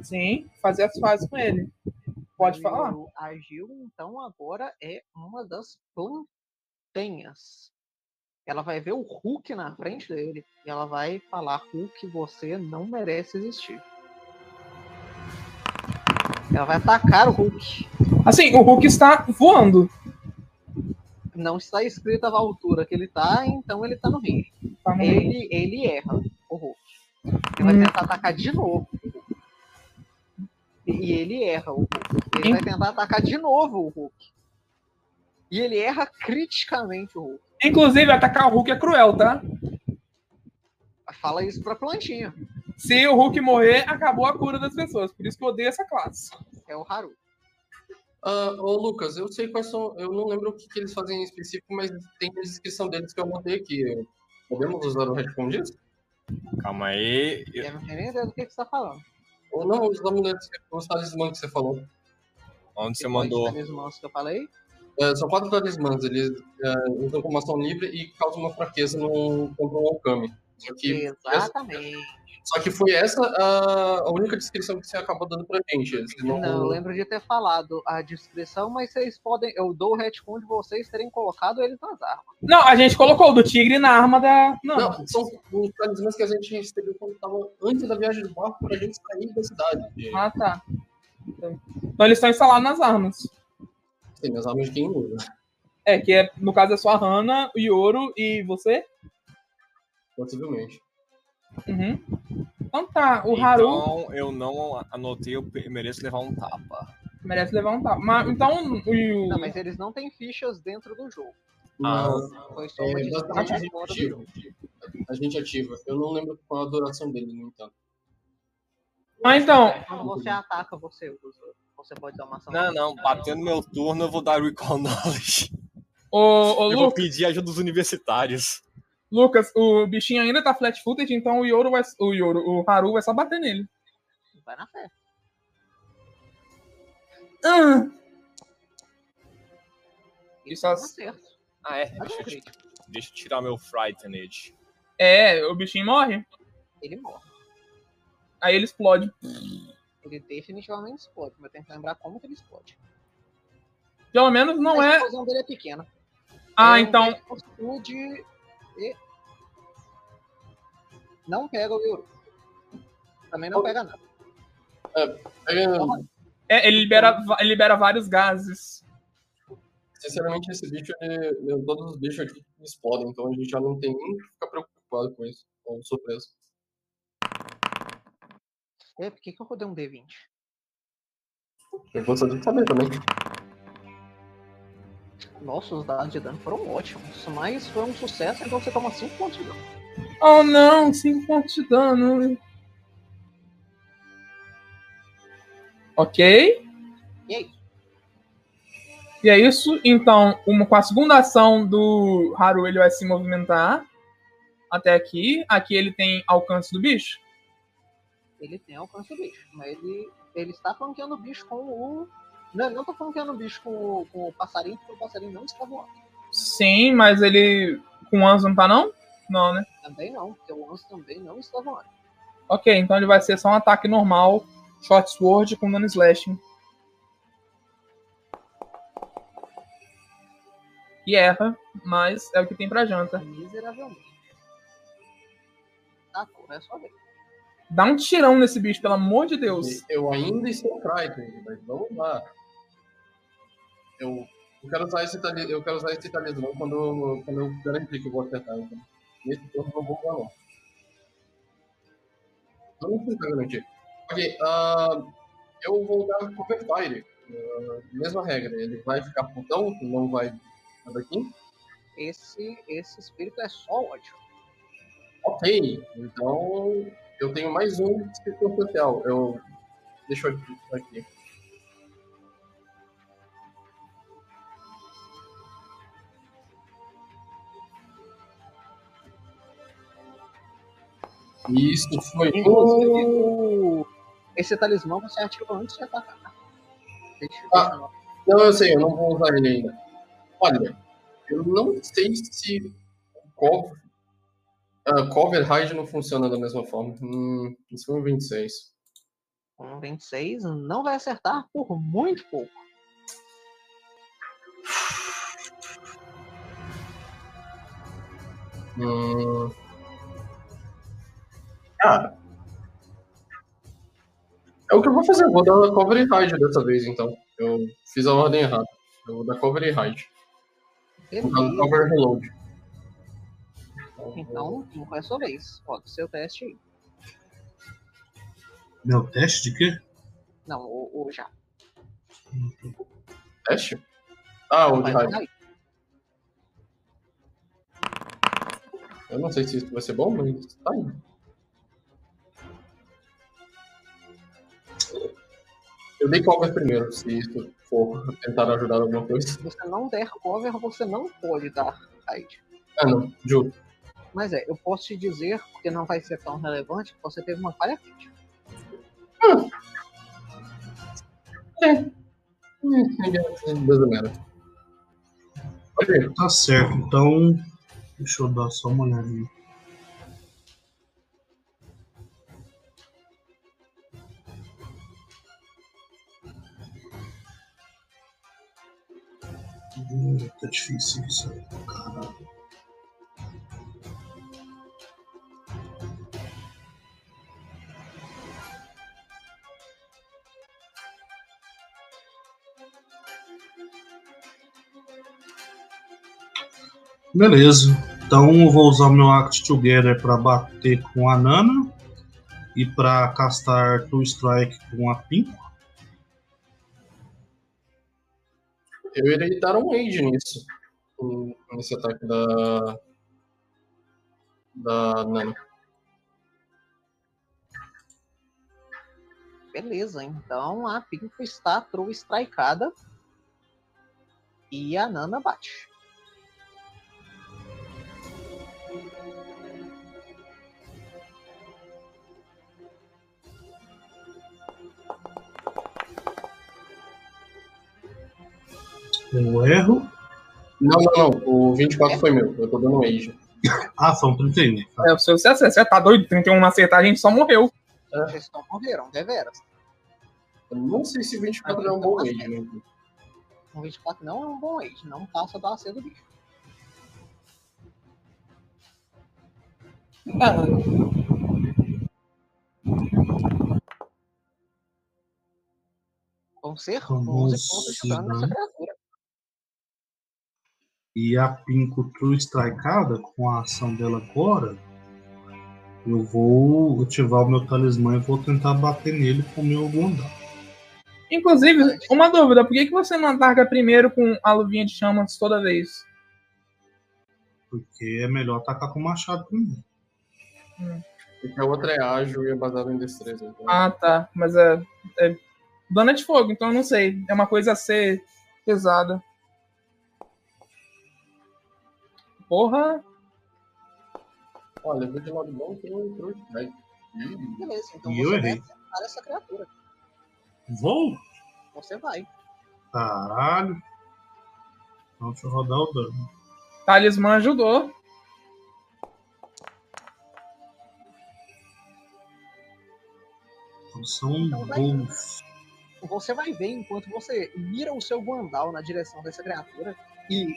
Speaker 5: Sim, fazer as fases com ele. Pode falar.
Speaker 2: O Agil, então, agora é uma das plantenhas. Ela vai ver o Hulk na frente dele e ela vai falar: Hulk, você não merece existir. Ela vai atacar o Hulk.
Speaker 5: Assim, o Hulk está voando.
Speaker 2: Não está escrito a altura que ele tá, então ele tá no ringue.
Speaker 5: Tá.
Speaker 2: Ele, ele erra, o Hulk. Ele vai
Speaker 5: Hum.
Speaker 2: tentar atacar de novo. E e ele erra o Hulk. Ele vai tentar atacar de novo o Hulk. E ele erra criticamente o Hulk.
Speaker 5: Inclusive, atacar o Hulk é cruel, tá?
Speaker 2: Fala isso pra plantinha.
Speaker 5: Se o Hulk morrer, acabou a cura das pessoas. Por isso que eu odeio essa classe.
Speaker 2: É o Haru.
Speaker 4: Ah, ô Lucas, eu sei quais são. Eu não lembro o que, que eles fazem em específico, mas tem a descrição deles que eu anotei aqui. Podemos usar o retcon disso?
Speaker 3: calma aí. Eu-
Speaker 2: Eu não tenho nem ideia do que, que você tá falando.
Speaker 4: Ou não, os amuletos, os talismãs que você falou.
Speaker 3: Onde você mandou?
Speaker 2: dos talismãs que eu falei.
Speaker 4: É, são quatro talismãs, eles é, usam como ação livre e causam uma fraqueza no, contra um Okami. Só que,
Speaker 2: Exatamente.
Speaker 4: só que foi essa a, a única descrição que você acabou dando pra gente. Eles não,
Speaker 2: Não, eu lembro de ter falado a descrição, mas vocês podem. Eu dou o retcon de vocês terem colocado eles nas armas.
Speaker 5: Não, a gente colocou o do tigre na arma da. Não,
Speaker 4: Não, são os talismãs que a gente recebeu quando estava antes da viagem de barco pra gente sair da cidade.
Speaker 5: Ah, tá. Então eles estão instalados nas armas.
Speaker 4: Tem minhas armas de quem usa,
Speaker 5: É, que é, no caso é só a Hana, o Yoro e você.
Speaker 4: possivelmente.
Speaker 5: Uhum. Então tá, o Haru
Speaker 3: Então eu não anotei, eu mereço levar um tapa.
Speaker 5: merece levar um tapa. Mas, então, o,
Speaker 2: Não, mas eles não têm fichas dentro do jogo.
Speaker 3: Ah,
Speaker 2: Foi só uma
Speaker 4: É, basicamente a gente ativa.
Speaker 2: jogo.
Speaker 4: A gente ativa. Eu não lembro qual a duração dele, no entanto.
Speaker 5: Mas então,
Speaker 2: Quando você ataca, você usa. Você pode dar uma ação.
Speaker 3: não, não, batendo meu turno eu vou dar Recall Knowledge.
Speaker 5: o, o
Speaker 3: Eu vou pedir ajuda dos universitários.
Speaker 5: Lucas, o bichinho ainda tá flat footed, então o Yoro vai. O Yoro, o Haru vai só bater nele.
Speaker 2: Vai na fé.
Speaker 5: Ah. Isso
Speaker 2: Tá
Speaker 5: as-
Speaker 2: certo.
Speaker 3: Ah, é?
Speaker 2: Mas é
Speaker 3: Deixa, eu- deixa eu tirar meu Frightened.
Speaker 5: É, o bichinho morre.
Speaker 2: Ele morre.
Speaker 5: Aí ele explode.
Speaker 2: Ele definitivamente explode, mas tem que lembrar como que ele explode.
Speaker 5: Pelo menos não
Speaker 2: a
Speaker 5: é.
Speaker 2: explosão dele é pequena.
Speaker 5: Ah,
Speaker 2: É um
Speaker 5: então.
Speaker 2: explode e... Não pega o Yuru. Também não pega nada.
Speaker 4: É,
Speaker 5: É, ele, libera, ele libera vários gases.
Speaker 4: sinceramente, esse bicho, ele, todos os bichos aqui explodem, então a gente já não tem nem que ficar preocupado com isso. Ou surpreso.
Speaker 2: É, por que, que eu rodei um D20?
Speaker 4: Eu gostaria de saber também.
Speaker 2: Nossa, os dados de dano foram ótimos. Mas foi um sucesso, então você toma 5 pontos de dano.
Speaker 5: Oh não, 5 pontos de dano. Ok.
Speaker 2: E é isso.
Speaker 5: E é isso. Então, uma, com a segunda ação do Haru, ele vai se movimentar até aqui. Aqui ele tem alcance do bicho.
Speaker 2: Ele tem alcance bicho, mas ele, ele está flanqueando o bicho com o. Não, não tô flanqueando o bicho com o, com o passarinho, porque o passarinho não está voando.
Speaker 5: Sim, mas ele. Com o Anzo não tá, não? Não, né?
Speaker 2: Também não, porque o Anso também não está voando.
Speaker 5: Ok, então ele vai ser só um ataque normal. Short Sword com dano slashing. E erra, mas é o que tem pra janta.
Speaker 2: Miseravelmente. Tá, é sua vez.
Speaker 5: Dá um tirão nesse bicho, pelo amor de Deus.
Speaker 4: Eu ainda estou frightened, mas vamos lá. Eu, eu quero usar esse tali- eu quero usar esse talismã quando, quando eu garantir que eu vou acertar. Então. Nesse turno eu não vou usar não. Eu não garantir. Ok, ah, eu vou dar cover fire. Ah, mesma regra, ele vai ficar putão, não vai ficar daqui.
Speaker 2: Esse, esse espírito é só ódio.
Speaker 4: Ok, então eu tenho mais um social. Eu. Deixa eu aqui. Isso foi
Speaker 2: o... esse talismã você ativa antes de atacar.
Speaker 4: Ah. Não, eu sei, eu não vou usar ele ainda. Olha, eu não sei se cover, ah, cover hide não funciona da mesma forma. Hum, isso foi um 26.
Speaker 2: Um 26 não vai acertar por muito pouco.
Speaker 4: Hum. Cara. É o que eu vou fazer, eu vou dar cover e hide dessa vez então. Eu fiz a ordem errada. Eu vou dar cover e hide. Vou dar cover e reload.
Speaker 2: Então, não é a sua vez. Roda o seu teste aí.
Speaker 6: Meu teste de quê?
Speaker 2: Não, o, o já.
Speaker 4: Teste? Ah, o de
Speaker 2: aí.
Speaker 4: Eu não sei se isso vai ser bom, mas tá indo. Eu dei cover primeiro, se isso for tentar ajudar alguma coisa.
Speaker 2: Se você não der cover, você não pode dar raid.
Speaker 4: Ah, não, juro.
Speaker 2: Mas é, eu posso te dizer, porque não vai ser tão relevante, que você teve uma falha crítica.
Speaker 4: Hum, doesn't matter. Ok,
Speaker 6: Tá certo, então. Deixa eu dar só uma olhadinha. Hum, Tá difícil isso aí, caralho. Beleza. Então eu vou usar o meu Act Together para bater com a Nana e para castar Two Strike com a Pink.
Speaker 4: eu irei dar um aid nisso. Nesse ataque da. Da Nana.
Speaker 2: Beleza, então a Pinko está true strikeada. E a Nana bate.
Speaker 6: Eu erro.
Speaker 4: Não, não, não. O 24 foi meu. Eu tô dando um aid.
Speaker 6: Ah, são 31. Tá.
Speaker 5: É, o seu você acerta. Você tá doido? 31 não acertar, a gente só morreu.
Speaker 2: Vocês não morreram, deveras.
Speaker 4: Eu não sei se 24 é um bom aid, né?
Speaker 2: Um 24 não é um bom age, não passa da AC do bicho. Vão ser 11
Speaker 6: Vamos
Speaker 2: pontos de dano nessa criatura.
Speaker 6: E a Pinko True Strikeada, com a ação dela agora, eu vou ativar o meu talismã e vou tentar bater nele com o meu Gondar.
Speaker 5: Inclusive, uma dúvida: por que, que você não ataca primeiro com a luvinha de chamas toda vez?
Speaker 6: Porque é melhor atacar com o machado primeiro.
Speaker 4: Porque a outra é ágil e é baseada em destreza. Então...
Speaker 5: Ah, tá. Mas é. é é de fogo, então eu não sei. É uma coisa a ser pesada. Porra!
Speaker 4: Olha, eu vou de lado bom que eu trouxe. Vai.
Speaker 2: Beleza, então
Speaker 6: E eu
Speaker 2: você
Speaker 6: errei.
Speaker 2: vai acertar essa criatura.
Speaker 6: Vou?
Speaker 2: Você vai.
Speaker 6: Caralho. Então, deixa eu rodar o dano.
Speaker 5: Talismã ajudou.
Speaker 6: Então, são gols.
Speaker 2: Você vai ver enquanto você mira o seu guandal na direção dessa criatura e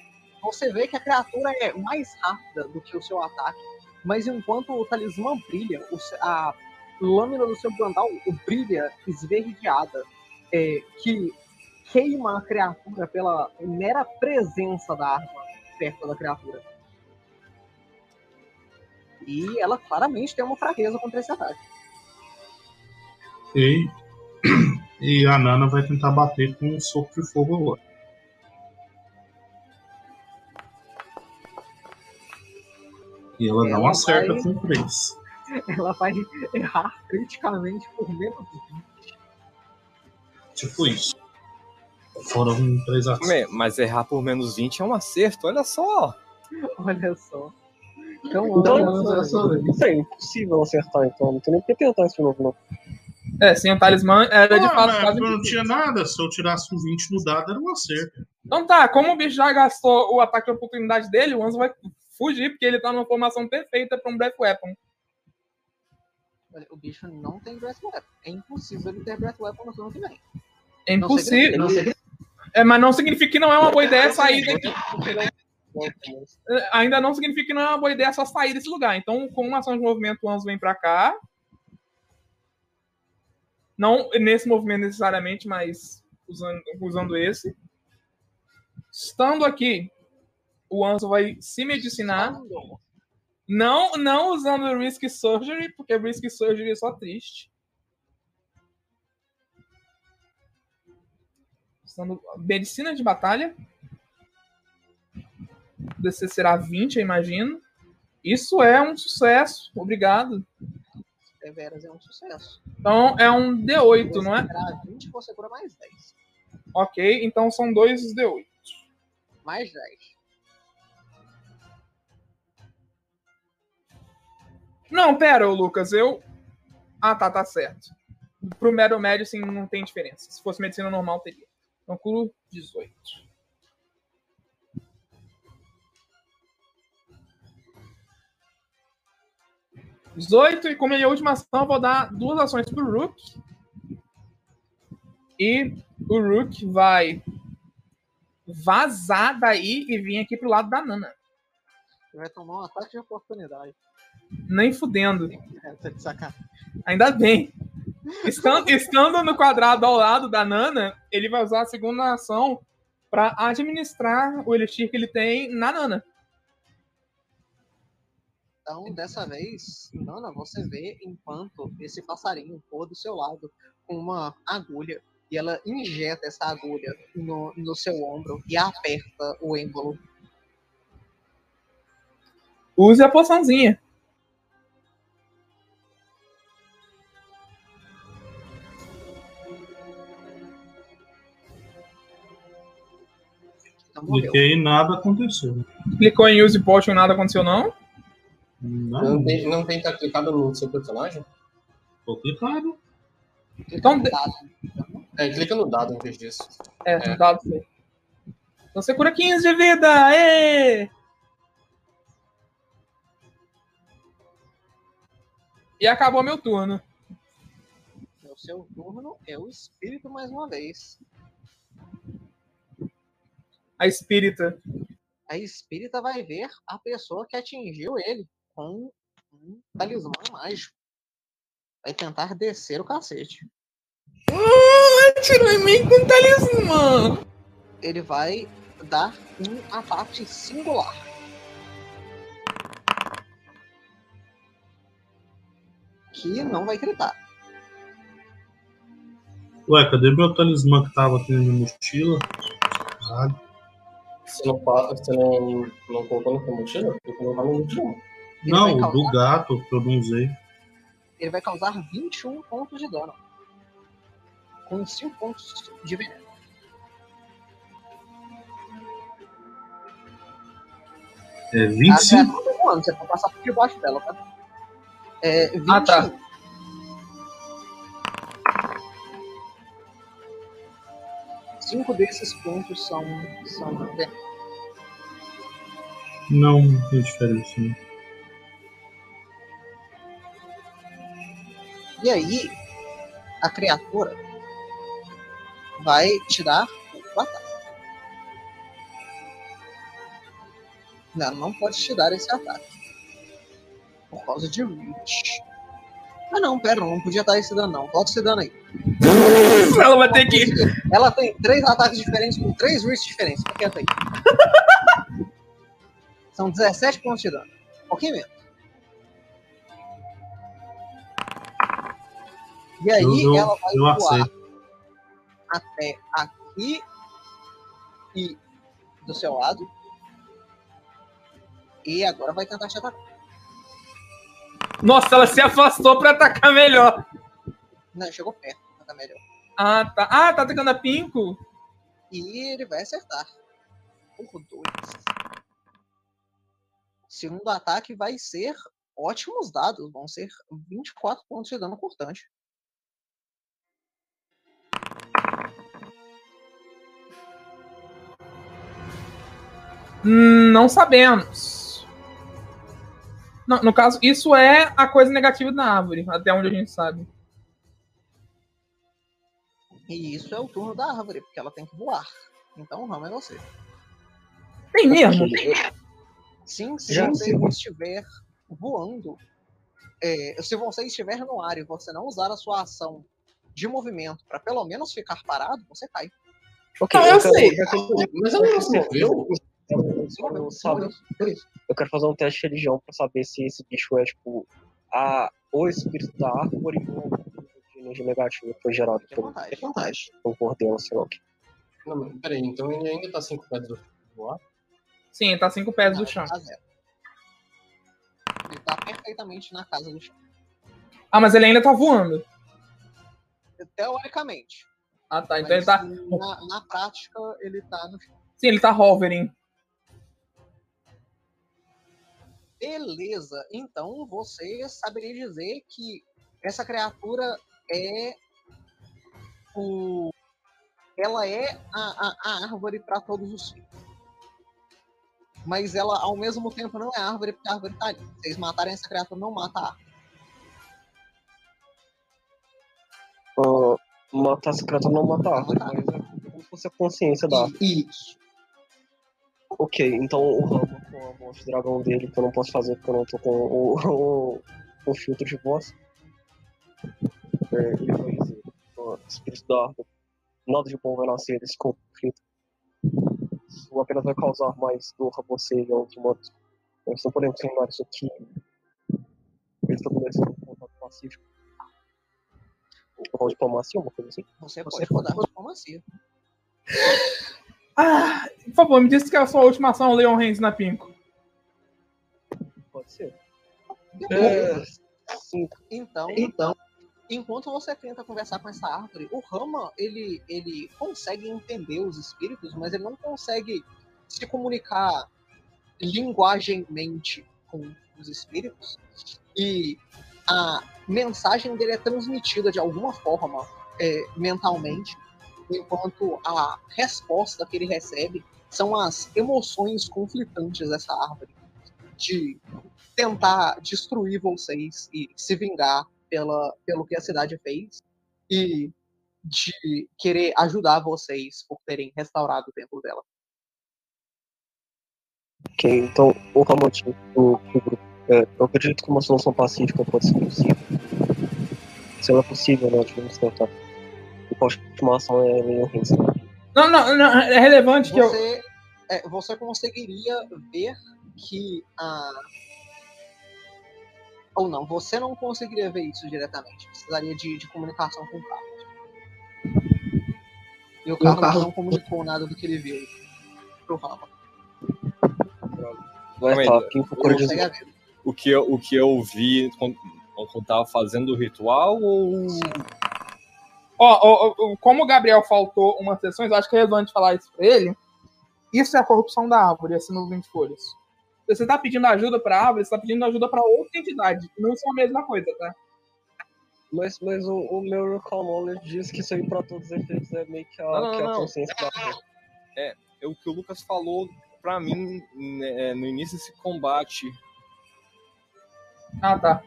Speaker 2: você vê que a criatura é mais rápida do que o seu ataque, mas enquanto o talismã brilha, a lâmina do seu guandal brilha esverdeada, é, que queima a criatura pela mera presença da arma perto da criatura. E ela claramente tem uma fraqueza contra esse ataque.
Speaker 6: Ok. E a Nana vai tentar bater com um soco de fogo agora. E ela não
Speaker 2: Ela
Speaker 6: acerta
Speaker 2: vai-
Speaker 6: com 3.
Speaker 2: Ela vai errar criticamente por menos de 20.
Speaker 6: Tipo isso. Foram 3 a
Speaker 3: Ué, Mas errar por menos 20 é um acerto, olha só.
Speaker 2: Olha só. Então,
Speaker 7: Então, isso é impossível acertar, então. Não tem nem por que tentar isso de novo, não.
Speaker 5: É, sem o talismã era de
Speaker 6: Ah,
Speaker 5: fato
Speaker 6: mas
Speaker 5: quase
Speaker 6: não tinha nada. Se eu tirasse um 20 no dado, era um acerto.
Speaker 5: Então tá, como o bicho já gastou o ataque de oportunidade dele, o Anzo vai fugir, porque ele tá numa formação perfeita pra um Breath Weapon.
Speaker 2: o bicho não tem Breath Weapon. É impossível ele ter Breath Weapon no turno que vem.
Speaker 5: É
Speaker 2: Não sei
Speaker 5: impossível.
Speaker 2: não sei
Speaker 5: É, mas não significa que não é uma boa ideia sair daqui. Ainda não significa que não é uma boa ideia só sair desse lugar. Então, com uma ação de movimento, o Anzo vem pra cá. Não nesse movimento necessariamente, mas usando, usando esse. Estando aqui, o Anzo vai se medicinar. Não, não usando o Risk Surgery, porque Risk Surgery é só triste. Usando medicina de batalha. DC será 20, eu imagino. Isso é um sucesso. Obrigado.
Speaker 2: Deveras é um sucesso.
Speaker 5: Então é um D8,
Speaker 2: Você
Speaker 5: não é?
Speaker 2: tirar 20, você cura mais 10.
Speaker 5: Ok, então são dois D8.
Speaker 2: Mais 10.
Speaker 5: Não, pera, Lucas, eu. Ah, tá, tá certo. Pro mero médio, sim, não tem diferença. Se fosse medicina normal, teria. Então, culo 18. Dezoito, e como é a última ação, eu vou dar duas ações pro Rook. E o Rook vai vazar daí e vir aqui pro lado da Nana.
Speaker 2: Vai tomar um ataque de oportunidade.
Speaker 5: Nem fudendo.
Speaker 2: É, tá de sacanagem.
Speaker 5: Ainda bem. Estando, estando no quadrado ao lado da Nana, ele vai usar a segunda ação para administrar o Elixir que ele tem na Nana.
Speaker 2: Então, dessa vez, Nana, você vê enquanto esse passarinho voa do seu lado com uma agulha e ela injeta essa agulha no, no seu ombro e aperta o êmbolo.
Speaker 5: Use a poçãozinha.
Speaker 2: Então, morreu.
Speaker 6: Cliquei e nada aconteceu.
Speaker 5: Clicou em Use Potion, nada aconteceu, não?
Speaker 6: Não,
Speaker 4: Não tem, não tem tá clicado no seu personagem?
Speaker 6: tô clicado.
Speaker 5: Então,
Speaker 2: Dado.
Speaker 4: É, clica no dado em vez disso.
Speaker 5: É,
Speaker 4: É.
Speaker 5: dado sim. Então você cura 15 de vida! Aê! E acabou meu turno.
Speaker 2: O seu turno é o espírito mais uma vez.
Speaker 5: A espírita.
Speaker 2: A espírita vai ver a pessoa que atingiu ele com um talismã mágico. Vai tentar descer o cacete.
Speaker 5: Atirou em mim com talismã!
Speaker 2: Ele vai dar um ataque singular. Que não vai gritar.
Speaker 6: Ué, cadê meu talismã que tava aqui na minha mochila? Caralho.
Speaker 4: Você não, fa- você não, não colocou na sua mochila? Tem que colocar no mochila.
Speaker 2: Ele
Speaker 6: Não,
Speaker 2: vai
Speaker 6: o
Speaker 2: causar-
Speaker 6: do gato que eu não usei.
Speaker 2: Ele vai causar 21 pontos de dano. com 5 pontos de veneno.
Speaker 6: É
Speaker 2: A
Speaker 6: 25.
Speaker 2: criatura tá voando, você pode passar por debaixo dela, tá? É, 21.
Speaker 5: Ah, tá.
Speaker 2: Cinco desses pontos são, são veneno.
Speaker 6: Não tem diferença. né?
Speaker 2: E aí, a criatura vai te dar o ataque. Ela não pode te dar esse ataque. Por causa de reach. Ah não, pera, não podia dar esse dano não. Volta esse dano aí.
Speaker 5: Ela vai ter que.
Speaker 2: Ela tem três ataques diferentes com três reach diferentes. Fica quieto aí. São 17 pontos de dano. Um pouquinho menos. E aí
Speaker 6: eu-
Speaker 2: ela vai voar
Speaker 6: aceito.
Speaker 2: até aqui e do seu lado. E agora vai tentar te atacar.
Speaker 5: Nossa, ela se afastou pra atacar melhor.
Speaker 2: Não, chegou perto, tá melhor.
Speaker 5: Ah, tá. Ah, tá atacando a Pinko?
Speaker 2: E ele vai acertar. Por dois. Segundo ataque vai ser ótimos dados. Vão ser 24 pontos de dano cortante.
Speaker 5: Hum, não sabemos. Não, no caso, isso é a coisa negativa da árvore, até onde a gente sabe.
Speaker 2: E isso é o turno da árvore, porque ela tem que voar. Então o ramo é você.
Speaker 5: Tem mesmo?
Speaker 2: Sim, se
Speaker 7: Já-
Speaker 2: você estiver voando, é, se você estiver no ar e você não usar a sua ação de movimento para pelo menos ficar parado, você cai.
Speaker 7: Ok,
Speaker 5: Não, eu
Speaker 7: quero-
Speaker 5: sei.
Speaker 4: Mas ela não se moveu?
Speaker 7: Eu- eu- sabe, eu quero fazer um teste de religião pra saber se esse bicho é, tipo, a, o espírito da árvore ou de energia negativa que foi gerado
Speaker 2: Tem
Speaker 7: por um cordel, sei lá o que.
Speaker 4: Não, mas peraí, então ele ainda tá 5 metros do voar?
Speaker 5: Sim, tá cinco pés do
Speaker 2: Não,
Speaker 5: chão.
Speaker 2: tá. Ele tá perfeitamente na casa do chão.
Speaker 5: Ah, mas ele ainda tá voando.
Speaker 2: Teoricamente.
Speaker 5: Ah, tá. Então ele
Speaker 2: mas
Speaker 5: tá.
Speaker 2: na, na prática, ele tá no chão.
Speaker 5: Sim, ele tá hovering.
Speaker 2: Beleza, então você saberia dizer que essa criatura é o. Ela é a, a, a árvore para todos os fins. Mas ela, ao mesmo tempo, não é árvore porque a árvore tá ali. Se vocês matarem essa criatura, não mata a árvore.
Speaker 7: Ah, matar essa criatura não mata a árvore, mas é como se fosse a consciência da árvore.
Speaker 2: Isso.
Speaker 7: Ok, então o ramo voz de dragão dele, que eu não posso fazer porque eu não tô com o, o, o filtro de voz. É, ele vai dizer, ó, espírito da árvore, nada de bom vai nascer desse conflito. Isso apenas vai causar mais dor a você e a outros humanos. Nós não podemos terminar isso aqui. Ele estabelece um contato pacífico. Ou diplomacia, uma coisa assim.
Speaker 2: Você,
Speaker 7: Você
Speaker 2: pode rodar diplomacia.
Speaker 5: Ah, por favor, me diz que é a sua última ação, Leon Reigns na Pinko.
Speaker 7: Pode ser. Sim,
Speaker 2: Então,
Speaker 7: então.
Speaker 2: enquanto você tenta conversar com essa árvore, o Rama ele, ele consegue entender os espíritos, mas ele não consegue se comunicar linguagemmente com os espíritos. E a mensagem dele é transmitida de alguma forma é, mentalmente, enquanto a resposta que ele recebe são as emoções conflitantes dessa árvore de tentar destruir vocês e se vingar pela, pelo que a cidade fez e de querer ajudar vocês por terem restaurado o templo dela.
Speaker 7: Ok, então o Ramotinho do, grupo. É, eu acredito que uma solução pacífica pode ser possível. Se ela é possível, nós devemos tentar. E é Rins?
Speaker 5: Não, não, não, é relevante que eu.
Speaker 2: Você, é, você conseguiria ver que a. Ou não, você não conseguiria ver isso diretamente. Precisaria de, de comunicação com o Carlos. E o Carlos não comunicou nada do que ele viu pro
Speaker 3: Calma aí,
Speaker 7: estar quem procura
Speaker 2: Você.
Speaker 3: O que eu, o que eu vi quando, quando tava fazendo o ritual ou.
Speaker 5: Ó, ó, ó, como o Gabriel faltou umas sessões, acho que é relevante falar isso pra ele. Isso é a corrupção da árvore, esse no 20 folhas. Se você tá pedindo ajuda pra árvore, você tá pedindo ajuda pra outra entidade. Não são a mesma coisa, tá?
Speaker 7: Mas, mas o, o meu Recall Knowledge diz que isso aí pra todos os efeitos é meio que a,
Speaker 3: Não, não,
Speaker 7: que a
Speaker 3: não.
Speaker 7: consciência da árvore.
Speaker 3: É o que o Lucas falou pra mim né, no início desse combate.
Speaker 5: Ah, tá.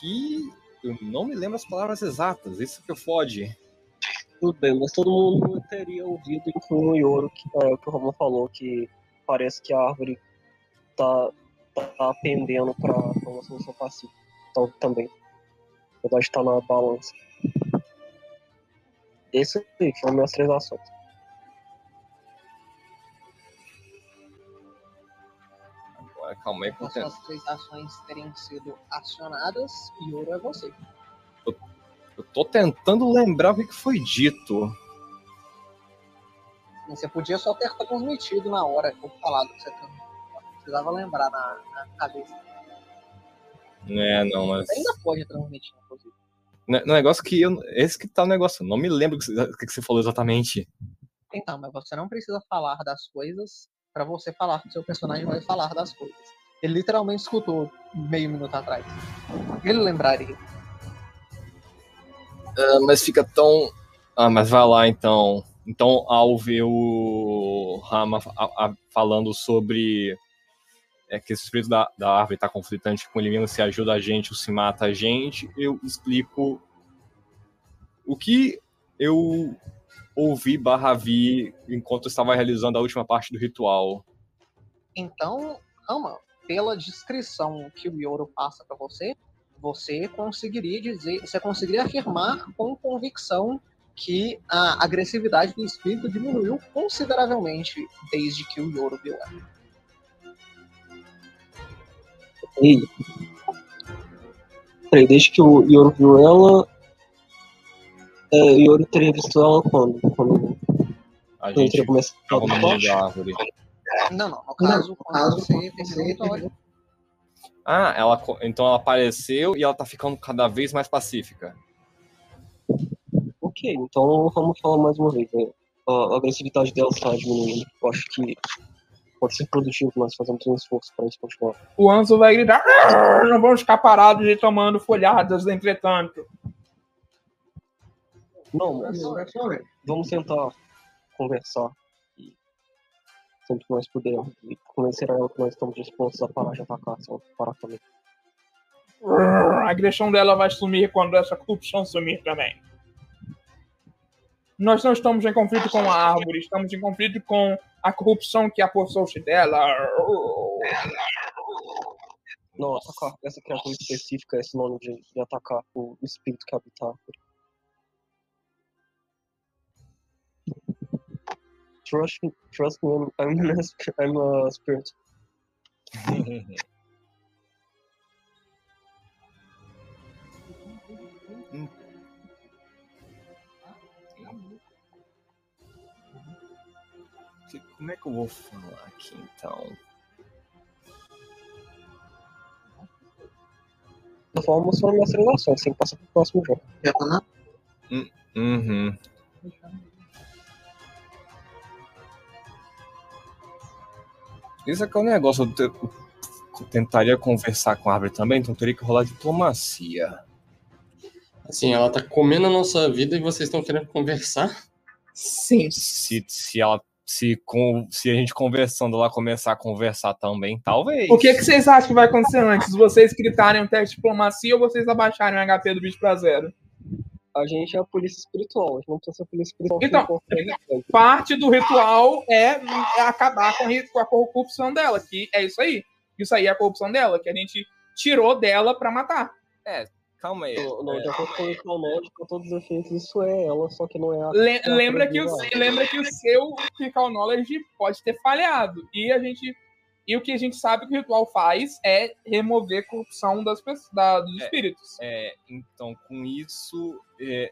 Speaker 3: Que eu não me lembro as palavras exatas. Isso que fode.
Speaker 7: Tudo bem, mas todo mundo teria ouvido, incluindo o Yoro, que, é, que o Romulo falou, que parece que a árvore tá, tá pendendo pra uma solução pacífica. Então, também. Na verdade, tá na balança. Esse aí foram minhas três ações.
Speaker 3: Calma aí, porque
Speaker 2: suas três ações terem sido acionadas, Yoro é você.
Speaker 3: eu tô tentando lembrar o que foi dito.
Speaker 2: Você podia só ter transmitido na hora, ou falado que você. Precisava lembrar na, na cabeça.
Speaker 3: É, não, mas.
Speaker 2: Você ainda pode transmitir, inclusive.
Speaker 3: Ne- negócio que eu. Esse que tá o negócio. eu Não me lembro o que você- que falou exatamente.
Speaker 2: Então, mas você não precisa falar das coisas pra você falar que seu personagem vai falar das coisas. Ele literalmente escutou meio minuto atrás. Ele lembraria.
Speaker 3: Ah, mas fica tão. Ah, mas vai lá então. Então, ao ver o Rama falando sobre é, que esse espírito da, da árvore está conflitante com ele se ajuda a gente ou se mata a gente, eu explico o que eu ouvi barra vi enquanto eu estava realizando a última parte do ritual.
Speaker 2: Então, Rama, pela descrição que o Yoro passa pra você, você conseguiria dizer, você conseguiria afirmar com convicção que a agressividade do espírito diminuiu consideravelmente desde que o Yoro viu ela.
Speaker 7: Ei. Peraí, desde que o Yoro viu ela. É, o Yoro teria visto ela quando? Quando,
Speaker 3: A gente
Speaker 7: teria começado a
Speaker 3: árvore.
Speaker 2: Não, não. No caso, quando você terminou
Speaker 3: Ah, ela, então ela apareceu e ela tá ficando cada vez mais pacífica.
Speaker 7: Ok, então vamos falar mais uma vez. né? A agressividade dela está diminuindo. Eu acho que pode ser produtivo, nós fazemos um esforço para isso continuar.
Speaker 5: O Anzo vai gritar: "Arr, não vamos ficar parados e tomando folhadas, entretanto.
Speaker 7: Não, mas vamos tentar conversar sempre que nós pudermos e convencer ela que nós estamos dispostos a parar de atacar, também.
Speaker 5: Arr, A agressão dela vai sumir quando essa corrupção sumir também. Nós não estamos em conflito com a árvore, estamos em conflito com a corrupção que apossou-se dela.
Speaker 7: Não, atacar essa criatura específica é sinônimo de, de atacar o espírito que habita a árvore. Trust, me- trust me, I'm, I'm, a sp- I'm a spirit.
Speaker 3: Como é que eu vou falar aqui então?
Speaker 7: Da forma mostrando minhas transações, sem passar pro próximo jogo.
Speaker 2: já tá na
Speaker 3: Uhum. Isso é que é o negócio. Eu, te- eu tentaria conversar com a árvore também, então teria que rolar diplomacia.
Speaker 4: Assim, ela tá comendo a nossa vida e vocês estão querendo conversar?
Speaker 5: Sim.
Speaker 3: Se, se ela. Se, com, se a gente conversando ela começar a conversar também, talvez.
Speaker 5: O que, que vocês acham que vai acontecer antes? Vocês gritarem um teste de diplomacia ou vocês abaixarem o HP do bicho pra zero?
Speaker 7: A gente é a polícia espiritual, a gente não precisa ser a polícia espiritual.
Speaker 5: Então,
Speaker 7: é.
Speaker 5: Parte do ritual é, é acabar com a, ri- com a corrupção dela, que é isso aí. Isso aí é a corrupção dela, que a gente tirou dela pra matar.
Speaker 3: Calma aí.
Speaker 7: Não, não, de acordo com o pra todos os efeitos, isso é ela, só que não é a.
Speaker 5: Le-
Speaker 7: a
Speaker 5: lembra, que o, lembra que o seu Critical Knowledge pode ter falhado. E a gente. E o que a gente sabe que o ritual faz é remover a corrupção das, pessoas- da- dos
Speaker 3: É.
Speaker 5: espíritos.
Speaker 3: É, então, com isso, é,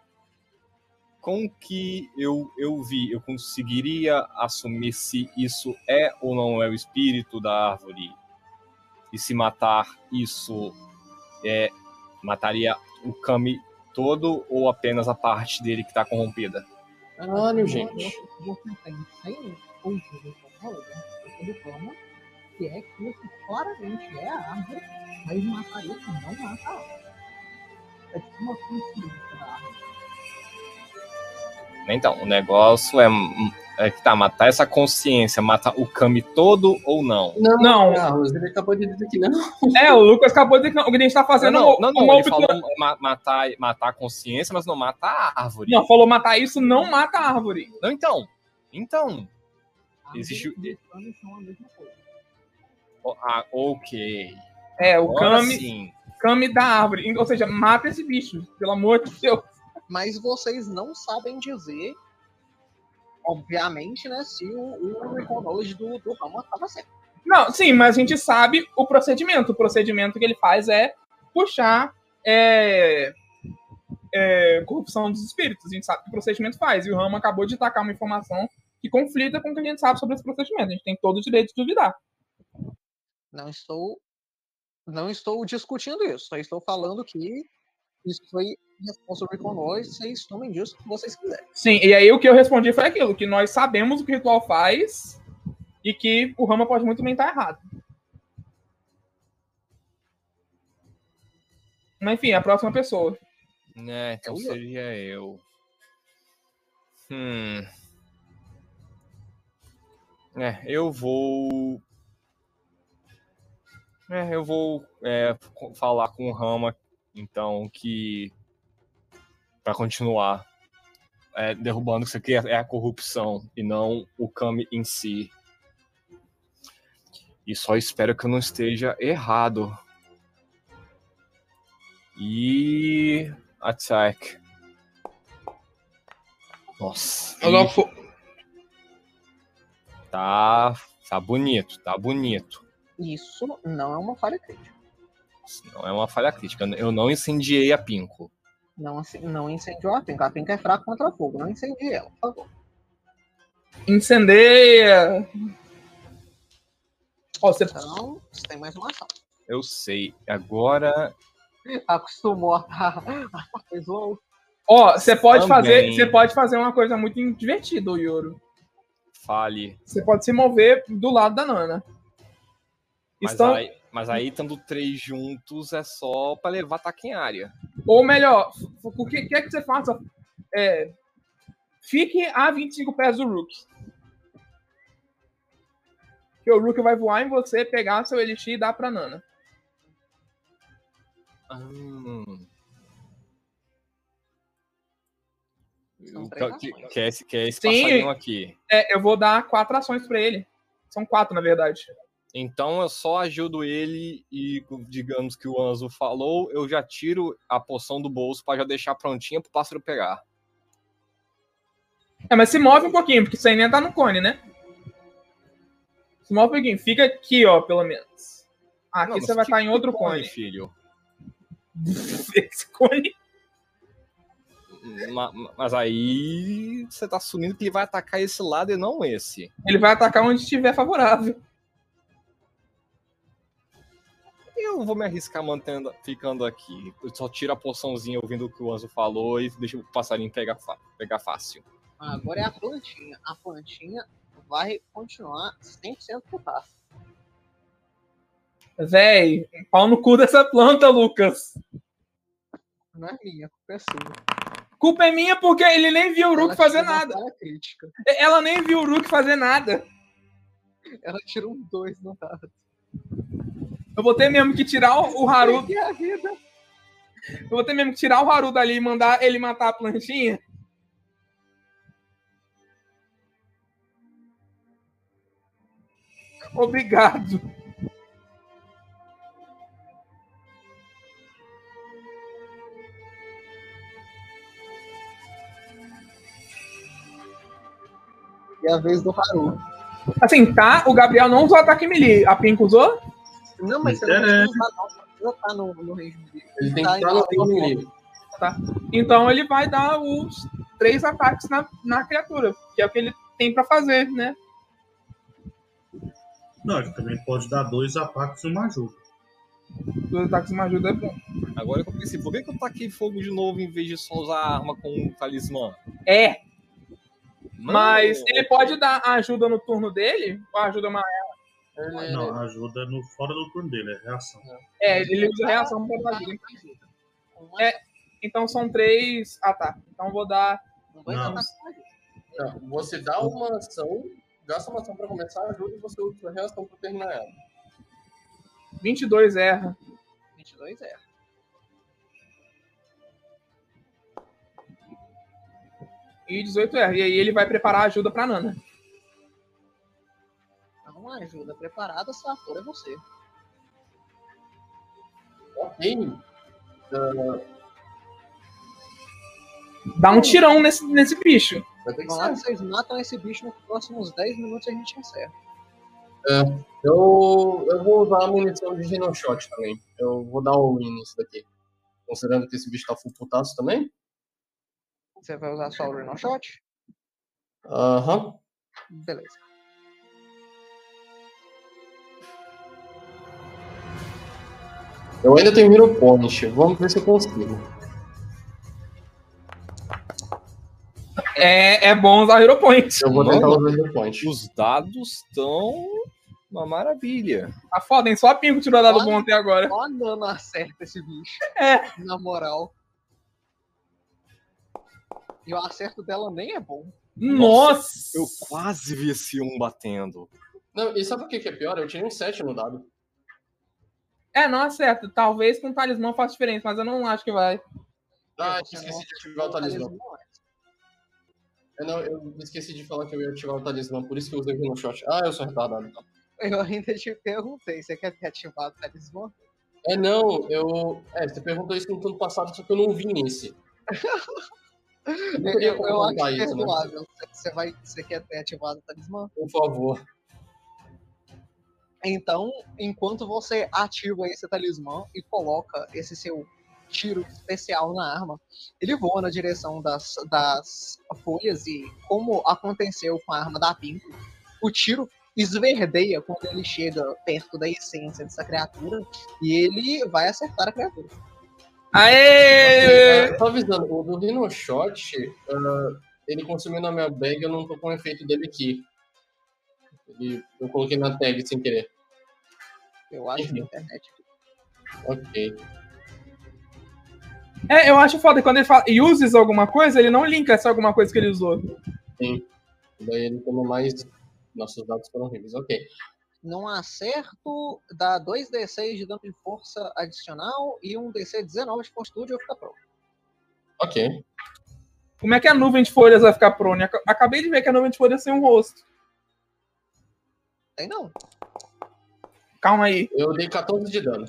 Speaker 3: com o que eu, eu vi, eu conseguiria assumir se isso é ou não é o espírito da árvore. E se matar isso, é, mataria o Kami todo ou apenas a parte dele que tá corrompida?
Speaker 4: Caralho, gente.
Speaker 2: Você tem 100 pontos de plano, que é que isso claramente é a árvore, mas matar isso não mata a árvore. É tipo uma coincidência da árvore.
Speaker 3: Então, o negócio é, é que tá, matar essa consciência, matar o Kami todo ou não?
Speaker 4: Não,
Speaker 5: Não.
Speaker 4: Carlos, ele acabou de dizer que não.
Speaker 5: É, o Lucas acabou de dizer que não. O que a gente tá fazendo
Speaker 3: não, não, não,
Speaker 5: uma
Speaker 3: ele
Speaker 5: obtura-
Speaker 3: falou ma- matar, matar a consciência, mas não mata a árvore.
Speaker 5: Não, falou matar isso, não mata a árvore.
Speaker 3: Não, então. Então.
Speaker 2: Árvore
Speaker 3: Existe Ah, ok.
Speaker 5: É, o
Speaker 3: Agora
Speaker 5: Kami,
Speaker 3: sim.
Speaker 5: Kami da árvore. Ou seja, mata esse bicho, pelo amor de Deus.
Speaker 2: Mas vocês não sabem dizer, obviamente, né, se o, o do, do Rama estava certo.
Speaker 5: Não, sim, mas a gente sabe o procedimento. O procedimento que ele faz é puxar é, é, corrupção dos espíritos. A gente sabe que o procedimento faz. E o Rama acabou de tacar uma informação que conflita com o que a gente sabe sobre esse procedimento. A gente tem todo o direito de duvidar.
Speaker 2: Não estou, não estou discutindo isso. Só estou falando que isso foi resposta do Knowledge. Vocês tomem disso o que vocês quiserem.
Speaker 5: Sim, e aí o que eu respondi foi aquilo, que nós sabemos o que o ritual faz e que o Rama pode muito bem estar errado. Mas enfim, a próxima pessoa.
Speaker 3: É, então
Speaker 2: É
Speaker 3: seria eu. Hum. É, eu vou. É, eu vou é, falar com o Rama, então, que. Pra continuar é, derrubando isso aqui é a corrupção e não o Kami em si. E só espero que eu não esteja errado. E. Attack. Nossa.
Speaker 5: Agora fo-
Speaker 3: Tá, tá bonito, tá bonito.
Speaker 2: Isso não é uma falha crítica.
Speaker 3: Não é uma falha crítica. Eu não incendiei a Pinko.
Speaker 2: Não, não incendiou a pinca. A pinca é fraca contra fogo. Não incendie ela, por favor.
Speaker 5: Incendeia! Ó, você...
Speaker 2: Então, você tem mais uma ação.
Speaker 3: Eu sei. Agora.
Speaker 2: Acostumou a.
Speaker 5: Ó, você pode
Speaker 3: Também.
Speaker 5: fazer, você pode fazer uma coisa muito divertida, o Yoro.
Speaker 3: Fale.
Speaker 5: Você pode se mover do lado da Nana.
Speaker 3: Mas,
Speaker 5: Estão,
Speaker 3: aí, mas aí, estando três juntos, é só pra levar ataque em área.
Speaker 5: ou melhor, o que quer que você faça? É, fique a 25 pés do Rook. Que o Rook vai voar em você, pegar seu Elixir e dar pra Nana.
Speaker 3: Hum. Que,
Speaker 2: ações.
Speaker 3: que é esse, que é esse
Speaker 5: Sim.
Speaker 3: passarinho aqui.
Speaker 5: É, eu vou dar quatro ações pra ele. São quatro, na verdade.
Speaker 3: Então eu só ajudo ele e, digamos que o Anzo falou, eu já tiro a poção do bolso pra já deixar prontinha pro pássaro pegar.
Speaker 5: É, mas se move um pouquinho, porque isso aí nem tá no cone, né? Se move um pouquinho. Fica aqui, ó, pelo menos. Aqui
Speaker 3: Não, mas
Speaker 5: você vai estar em
Speaker 3: que
Speaker 5: outro cone.
Speaker 3: filho.
Speaker 5: Esse cone.
Speaker 3: Ma- ma- Mas aí você tá assumindo que ele vai atacar esse lado e não esse.
Speaker 5: Ele vai atacar onde estiver favorável.
Speaker 3: Eu vou me arriscar mantendo, ficando aqui. Eu só tiro a poçãozinha ouvindo o que o Anzo falou e deixo o passarinho pegar, pegar fácil.
Speaker 2: Agora é a plantinha. A plantinha vai continuar 100% putada.
Speaker 5: Véi, pau no cu dessa planta, Lucas.
Speaker 2: Não é minha, a culpa é sua.
Speaker 5: Culpa é minha porque ele nem viu o
Speaker 2: Ela
Speaker 5: Rook fazer
Speaker 2: tirou uma
Speaker 5: nada. Ela nem viu o Rook fazer nada.
Speaker 2: Ela tirou um 2 no dado.
Speaker 5: Eu vou ter mesmo que tirar o, Haru. Eu vou ter mesmo que tirar o Haru dali e mandar ele matar a plantinha. Obrigado.
Speaker 2: E a vez do Haru.
Speaker 5: Assim, tá? O Gabriel não usou ataque melee. A Pink usou?
Speaker 2: Não, mas você
Speaker 6: Não
Speaker 2: precisa estar no, no range dele.
Speaker 4: Ele tem
Speaker 2: Tá,
Speaker 4: que estar no
Speaker 2: então,
Speaker 4: livre.
Speaker 5: Então ele vai dar os três ataques na, na criatura. Que é o que ele tem pra fazer, né?
Speaker 6: Não, ele também pode dar dois ataques e uma ajuda.
Speaker 5: Dois ataques de ajuda é bom.
Speaker 3: Agora que eu pensei, por que, que eu taquei fogo de novo em vez de só usar a arma com um talismã?
Speaker 5: É,
Speaker 3: Não.
Speaker 5: mas ele pode dar ajuda no turno dele, ou ajuda maior.
Speaker 4: Ele-
Speaker 6: Não, ajuda no fora do turno dele, é reação.
Speaker 5: É, ele usa reação pra dar ajuda. É. Então são três ataques. Então eu vou dar.
Speaker 6: Não.
Speaker 2: de magia.
Speaker 4: Não, você dá uma ação, gasta uma ação pra começar a ajuda e você usa sua reação pra terminar ela.
Speaker 5: 22 erra.
Speaker 2: 22 é.
Speaker 5: E 18 erra. E aí ele vai preparar a ajuda pra Nana.
Speaker 2: Então, ajuda preparada, Sator é você.
Speaker 4: Ok.
Speaker 5: Dá um tirão nesse, nesse bicho.
Speaker 4: Vai ter que
Speaker 2: vocês matam esse bicho nos próximos 10 minutos e a gente encerra.
Speaker 4: Eu, eu vou usar a munição de Genoshot também. Eu vou dar um win nisso daqui. Considerando que esse bicho tá full putaço também.
Speaker 2: Você vai usar só o Rhino Shot?
Speaker 4: Aham.
Speaker 2: Beleza.
Speaker 4: Eu ainda tenho Hero Point. Vamos ver se eu consigo.
Speaker 5: É, é bom usar Hero Point.
Speaker 4: Eu vou tentar usar Hero Point.
Speaker 3: Os dados estão uma maravilha.
Speaker 5: Tá foda, hein? Só a Pingo tirou dado bom até agora.
Speaker 2: Só a Nana acerta esse bicho.
Speaker 5: É.
Speaker 2: Na moral. E o acerto dela nem é bom.
Speaker 5: Nossa!
Speaker 3: Eu quase vi esse um batendo.
Speaker 4: Não, e sabe o que que é pior? Eu tirei um 7 no dado.
Speaker 5: É, não acerta. Talvez com talismã faça diferença, mas eu não acho que vai.
Speaker 4: Ah,
Speaker 2: Você
Speaker 4: esqueci
Speaker 2: não
Speaker 4: de ativar o talismã.
Speaker 2: antes.
Speaker 4: Eu, não, eu esqueci de falar que eu ia ativar o talismã, por isso que eu usei o Shot. Ah, eu sou retardado. então.
Speaker 2: Eu ainda te perguntei, você quer ter ativado o talismã?
Speaker 4: É, não, eu. É, você perguntou isso no turno passado, só que eu não vi nesse.
Speaker 2: Eu, eu, eu acho
Speaker 4: isso, né?
Speaker 2: perdoável. Você, vai, você quer ter ativado o talismã?
Speaker 4: Por favor.
Speaker 2: Então, enquanto você ativa esse talismã e coloca esse seu tiro especial na arma, ele voa na direção das, das folhas e, como aconteceu com a arma da Pinto, o tiro esverdeia quando ele chega perto da essência dessa criatura e ele vai acertar a criatura.
Speaker 5: Aê!
Speaker 4: Só avisando, o do Rhino Shot, ah, ele consumiu na minha bag, eu não tô com o efeito dele aqui. Ele- eu coloquei na tag sem querer.
Speaker 2: Eu acho na
Speaker 4: Uhum.
Speaker 2: internet.
Speaker 4: Ok.
Speaker 5: É, eu acho foda quando ele fala uses alguma coisa, ele não linka essa alguma coisa que ele usou.
Speaker 4: Sim. Daí ele toma mais. Nossos dados foram horríveis. Ok.
Speaker 2: Num acerto, dá 2d6 de dano de força adicional e um DC 19 de fortitude ou fica pronto.
Speaker 4: Ok.
Speaker 5: Como é que a nuvem de folhas vai ficar prone? Ac- Acabei de ver que a nuvem de folhas tem um rosto.
Speaker 2: Tem não.
Speaker 5: Calma aí.
Speaker 4: Eu dei 14 de dano.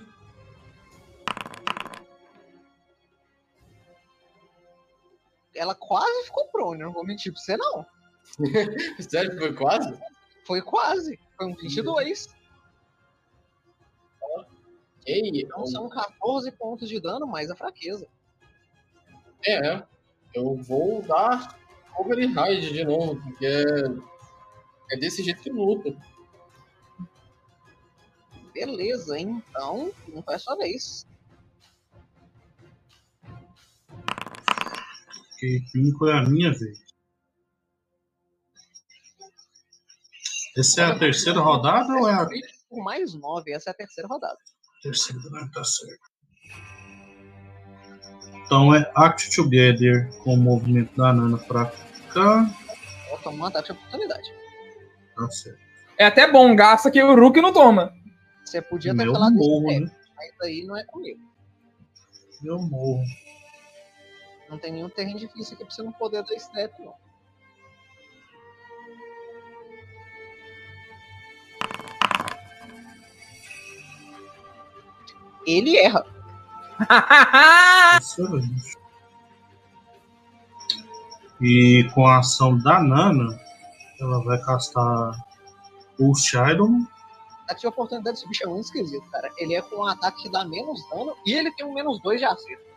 Speaker 2: Ela quase ficou prone, não vou mentir pra você não.
Speaker 4: Sério, foi quase?
Speaker 2: Foi quase. Foi um 22.
Speaker 4: Ei,
Speaker 2: Então são 14 pontos de dano, mais a fraqueza.
Speaker 4: é. Eu vou dar Cover e Hide de novo, porque é, é desse jeito que luta.
Speaker 2: Beleza, então não foi a sua vez.
Speaker 6: Porque 5 é a minha vez. Essa é a terceira rodada ou é a
Speaker 2: Por mais 9, essa é a terceira rodada.
Speaker 6: terceira? Não, tá certo. Então é Act Together com o movimento da Nana pra cá.
Speaker 2: Ela toma um ataque de oportunidade.
Speaker 6: Tá certo.
Speaker 5: É até bom, gasta que o Rook não toma.
Speaker 2: Você podia ter
Speaker 6: Meu
Speaker 2: falado
Speaker 6: morro,
Speaker 2: isso,
Speaker 6: né?
Speaker 2: mas aí não é comigo.
Speaker 6: Eu morro.
Speaker 2: Não tem nenhum terreno difícil aqui pra você não poder dar step, não. Ele erra.
Speaker 6: Excelente. E com a ação da Nana, ela vai castar o Shadow.
Speaker 2: Ataque de oportunidade desse bicho é muito esquisito, cara. Ele é com um ataque que dá menos dano e ele tem um menos 2 de acerto.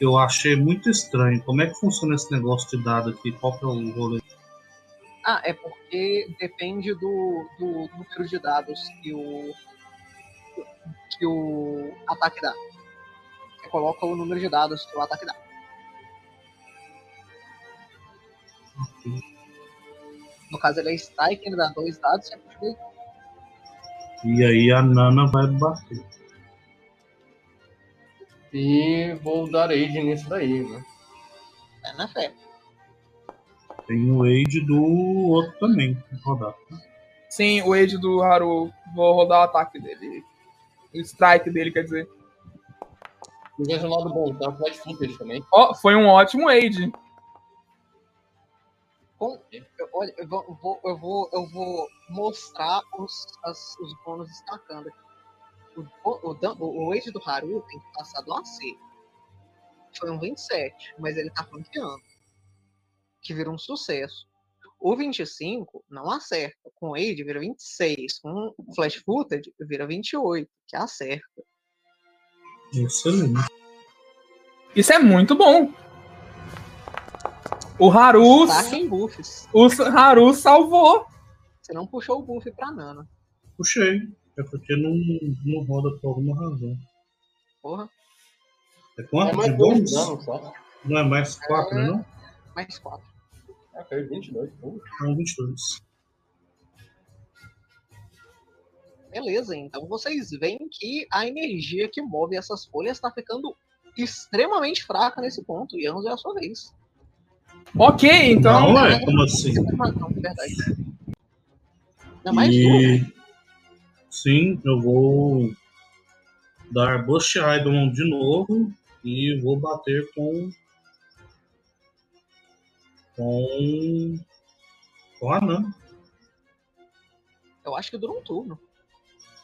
Speaker 6: Eu achei muito estranho. Como é que funciona esse negócio de dado aqui? Qual que é o rolê?
Speaker 2: Ah, é porque depende do, do número de dados que o. que o ataque dá. Você coloca o número de dados que o ataque dá. No caso, ele é strike, ele dá dois dados, você dois.
Speaker 6: E aí a Nana vai bater.
Speaker 4: E vou dar aid nisso daí, né?
Speaker 2: É na fé.
Speaker 6: Tem o aid do outro também. Rodar.
Speaker 5: Sim, o Age do Haru. Vou rodar o ataque dele. O strike dele, quer dizer.
Speaker 4: Veja o lado bom, tá? Flash footage também.
Speaker 5: Ó, foi um ótimo Age.
Speaker 2: Com, olha, eu vou, eu vou, eu vou, mostrar os, as- os bônus destacando aqui. O, o, o, o Age do Haru tem que passar do AC. Foi um 27, mas ele tá flanqueando. Que vira um sucesso. O 25 não acerta. Com o Age vira 26. Com o Flash Footage vira 28, que acerta.
Speaker 6: Excelente.
Speaker 5: Isso é muito bom. O Haru.
Speaker 2: Saquem buffs.
Speaker 5: O Haru salvou.
Speaker 2: Você não puxou o buff pra Nana.
Speaker 6: Puxei. É porque não, não roda por alguma razão.
Speaker 2: Porra,
Speaker 6: É
Speaker 4: É
Speaker 6: quanto de
Speaker 4: mais dois
Speaker 6: bônus? Não é mais 4, né? Não?
Speaker 2: mais 4.
Speaker 4: Ah, caiu 22. pô.
Speaker 6: Não, 22.
Speaker 2: Beleza, então vocês veem que a energia que move essas folhas está ficando extremamente fraca nesse ponto. E Anzo é a sua vez.
Speaker 5: Ok, então.
Speaker 6: Não, é? Como assim?
Speaker 2: Não, verdade. Não, mais.
Speaker 6: E sim, eu vou dar Bush Idol de novo e vou bater com com com a Nana.
Speaker 2: Eu acho que dura um turno.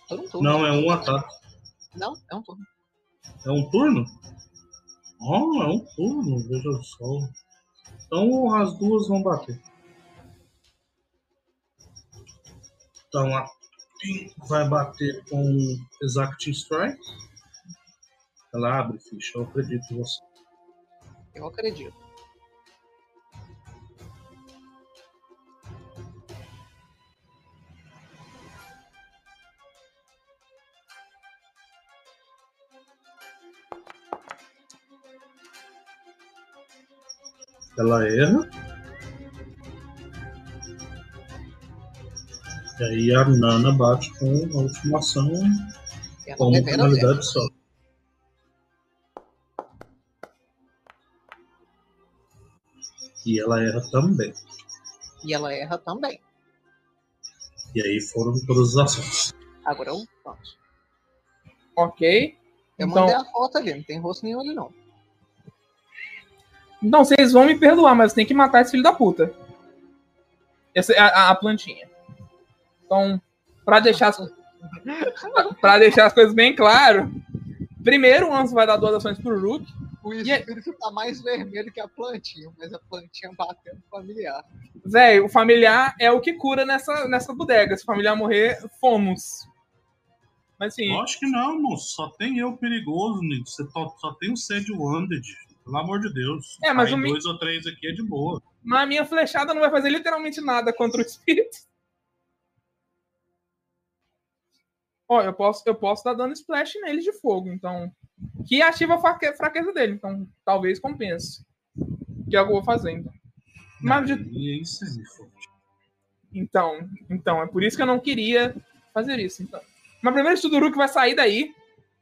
Speaker 2: Dura um turno.
Speaker 6: Não, é um ataque.
Speaker 2: Não, é um turno.
Speaker 6: É um turno? Oh, é um turno, veja só. Então as duas vão bater. Então a Pin vai bater com Exacting Strike. Ela abre ficha, eu acredito em você.
Speaker 2: Eu acredito.
Speaker 6: Ela erra. E aí a Nana bate com a última ação
Speaker 2: Ela
Speaker 6: com uma
Speaker 2: revela zero.
Speaker 6: finalidade só. E ela erra também.
Speaker 2: E ela erra também.
Speaker 6: E aí foram todas as ações.
Speaker 2: Agora eu pronto.
Speaker 5: Ok.
Speaker 2: Eu
Speaker 5: Então-
Speaker 2: mandei a foto ali, não tem rosto nenhum ali não.
Speaker 5: Então, vocês vão me perdoar, mas tem que matar esse filho da puta. Essa é a, a plantinha. Então, pra deixar as, pra deixar as coisas bem claro, primeiro o Anso vai dar duas ações pro Rook.
Speaker 2: O
Speaker 5: E é-
Speaker 2: espírito tá mais vermelho que a plantinha, mas a plantinha batendo familiar.
Speaker 5: Véi, o familiar é o que cura nessa, nessa bodega. Se o familiar morrer, fomos. Mas assim,
Speaker 6: Lógico que não, moço. Só tem eu perigoso, nego. Você só, só tem o Sede Wounded. Pelo amor de Deus.
Speaker 5: É, mas mi-
Speaker 6: dois ou três aqui é de boa.
Speaker 5: mas a minha flechada não vai fazer literalmente nada contra o espírito. Ó, eu posso, eu posso dar dando splash nele de fogo, então. Que ativa a fraque- fraqueza dele, então talvez compense. Que é o que eu vou fazer, então. Mas de-
Speaker 6: isso.
Speaker 5: Então, então, é por isso que eu não queria fazer isso. Então. Mas primeiro o Suduruk vai sair daí.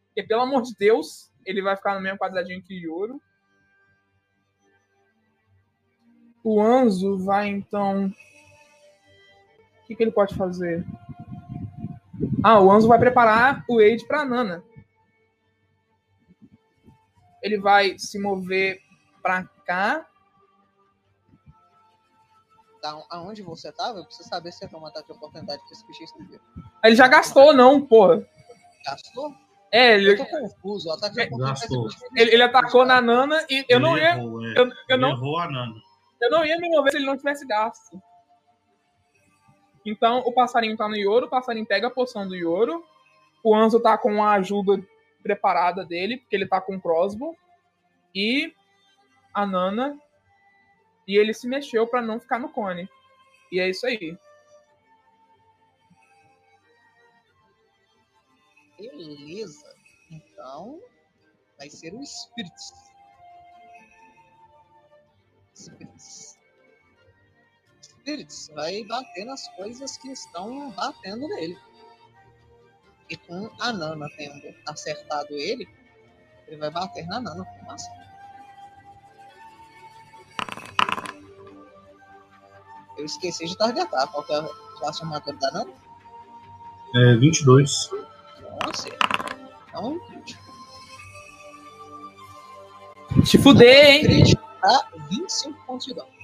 Speaker 5: Porque, pelo amor de Deus, ele vai ficar no mesmo quadradinho que o Yoro. O Anzo vai, então. O que, que ele pode fazer? Ah, o Anzo vai preparar o Aid pra Nana. Ele vai se mover pra cá.
Speaker 2: Da, aonde você tava, eu preciso saber se você tem um ataque de oportunidade que esse bicho escreveu.
Speaker 5: Ele já gastou, não, porra.
Speaker 2: Gastou?
Speaker 5: É, ele,
Speaker 2: Eu tô confuso. O ataque de
Speaker 5: É,
Speaker 2: oportunidade
Speaker 5: ele, ele atacou na Nana e eu
Speaker 6: Ele
Speaker 5: não ia,
Speaker 6: errou, é.
Speaker 5: eu, eu
Speaker 6: Ele
Speaker 5: não,
Speaker 6: errou a Nana.
Speaker 5: Eu não ia me mover se ele não tivesse gasto. Então o passarinho tá no Yoro, o passarinho pega a poção do Yoro. O Anzo tá com a ajuda preparada dele, porque ele tá com o crossbow. E a Nana. E ele se mexeu pra não ficar no cone. E é isso aí.
Speaker 2: Beleza. Então, vai ser o Spirits. Spirits. Spirits vai bater nas coisas que estão batendo nele. E com a Nana tendo acertado ele, ele vai bater na Nana com uma ação. Eu esqueci de targetar. Qual que é a classe armadura da Nana?
Speaker 6: É 22.
Speaker 2: Nossa. Então, um crítico.
Speaker 5: Te fuder, hein?
Speaker 2: Crítico pra 25 pontos de dano.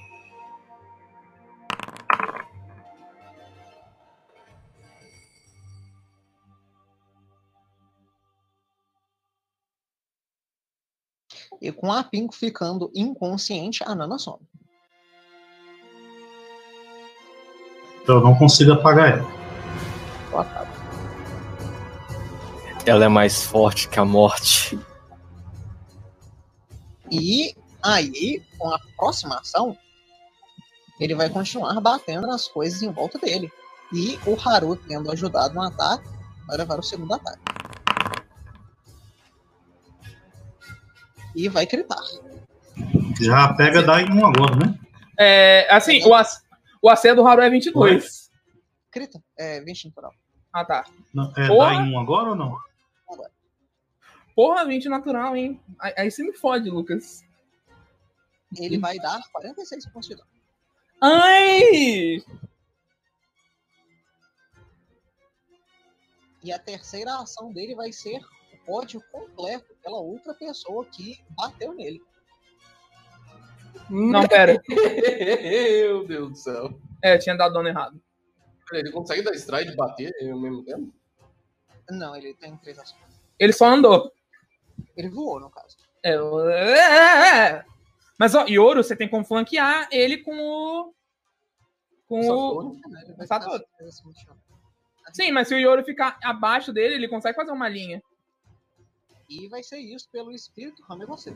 Speaker 2: E com a Pink ficando inconsciente, a Nana some.
Speaker 6: Eu não consigo apagar ela.
Speaker 2: Ela
Speaker 3: é mais forte que a morte.
Speaker 2: E aí, com a próxima ação, ele vai continuar batendo nas coisas em volta dele. E o Haru, tendo ajudado no ataque, vai levar o segundo ataque. E vai gritar.
Speaker 6: Já pega dá em um agora, né?
Speaker 5: É, assim, o, ac... o AC do Haru é 22.
Speaker 2: Grita. É 20 natural.
Speaker 5: Ah, tá.
Speaker 6: Não, é
Speaker 5: Porra.
Speaker 6: dá em um agora ou não?
Speaker 5: Porra, 20 natural, hein? Aí, aí você me fode, Lucas.
Speaker 2: Ele vai dar 46 pontos de dano.
Speaker 5: Ai!
Speaker 2: E a terceira ação dele vai ser o pódio completo pela outra pessoa que bateu nele.
Speaker 5: Não, pera.
Speaker 4: Meu Deus do céu.
Speaker 5: É, tinha dado dano errado.
Speaker 4: Ele consegue dar stride e bater ao mesmo tempo?
Speaker 2: Não, ele tem três ações.
Speaker 5: Ele só andou.
Speaker 2: Ele voou, no caso.
Speaker 5: É, é, é. Mas, ó, Yoro, você tem como flanquear ele com o. Com o. Satoru.
Speaker 2: assim, chão.
Speaker 5: Sim, mas se o Yoro ficar abaixo dele, ele consegue fazer uma linha.
Speaker 2: E vai ser isso pelo espírito, Rama é você.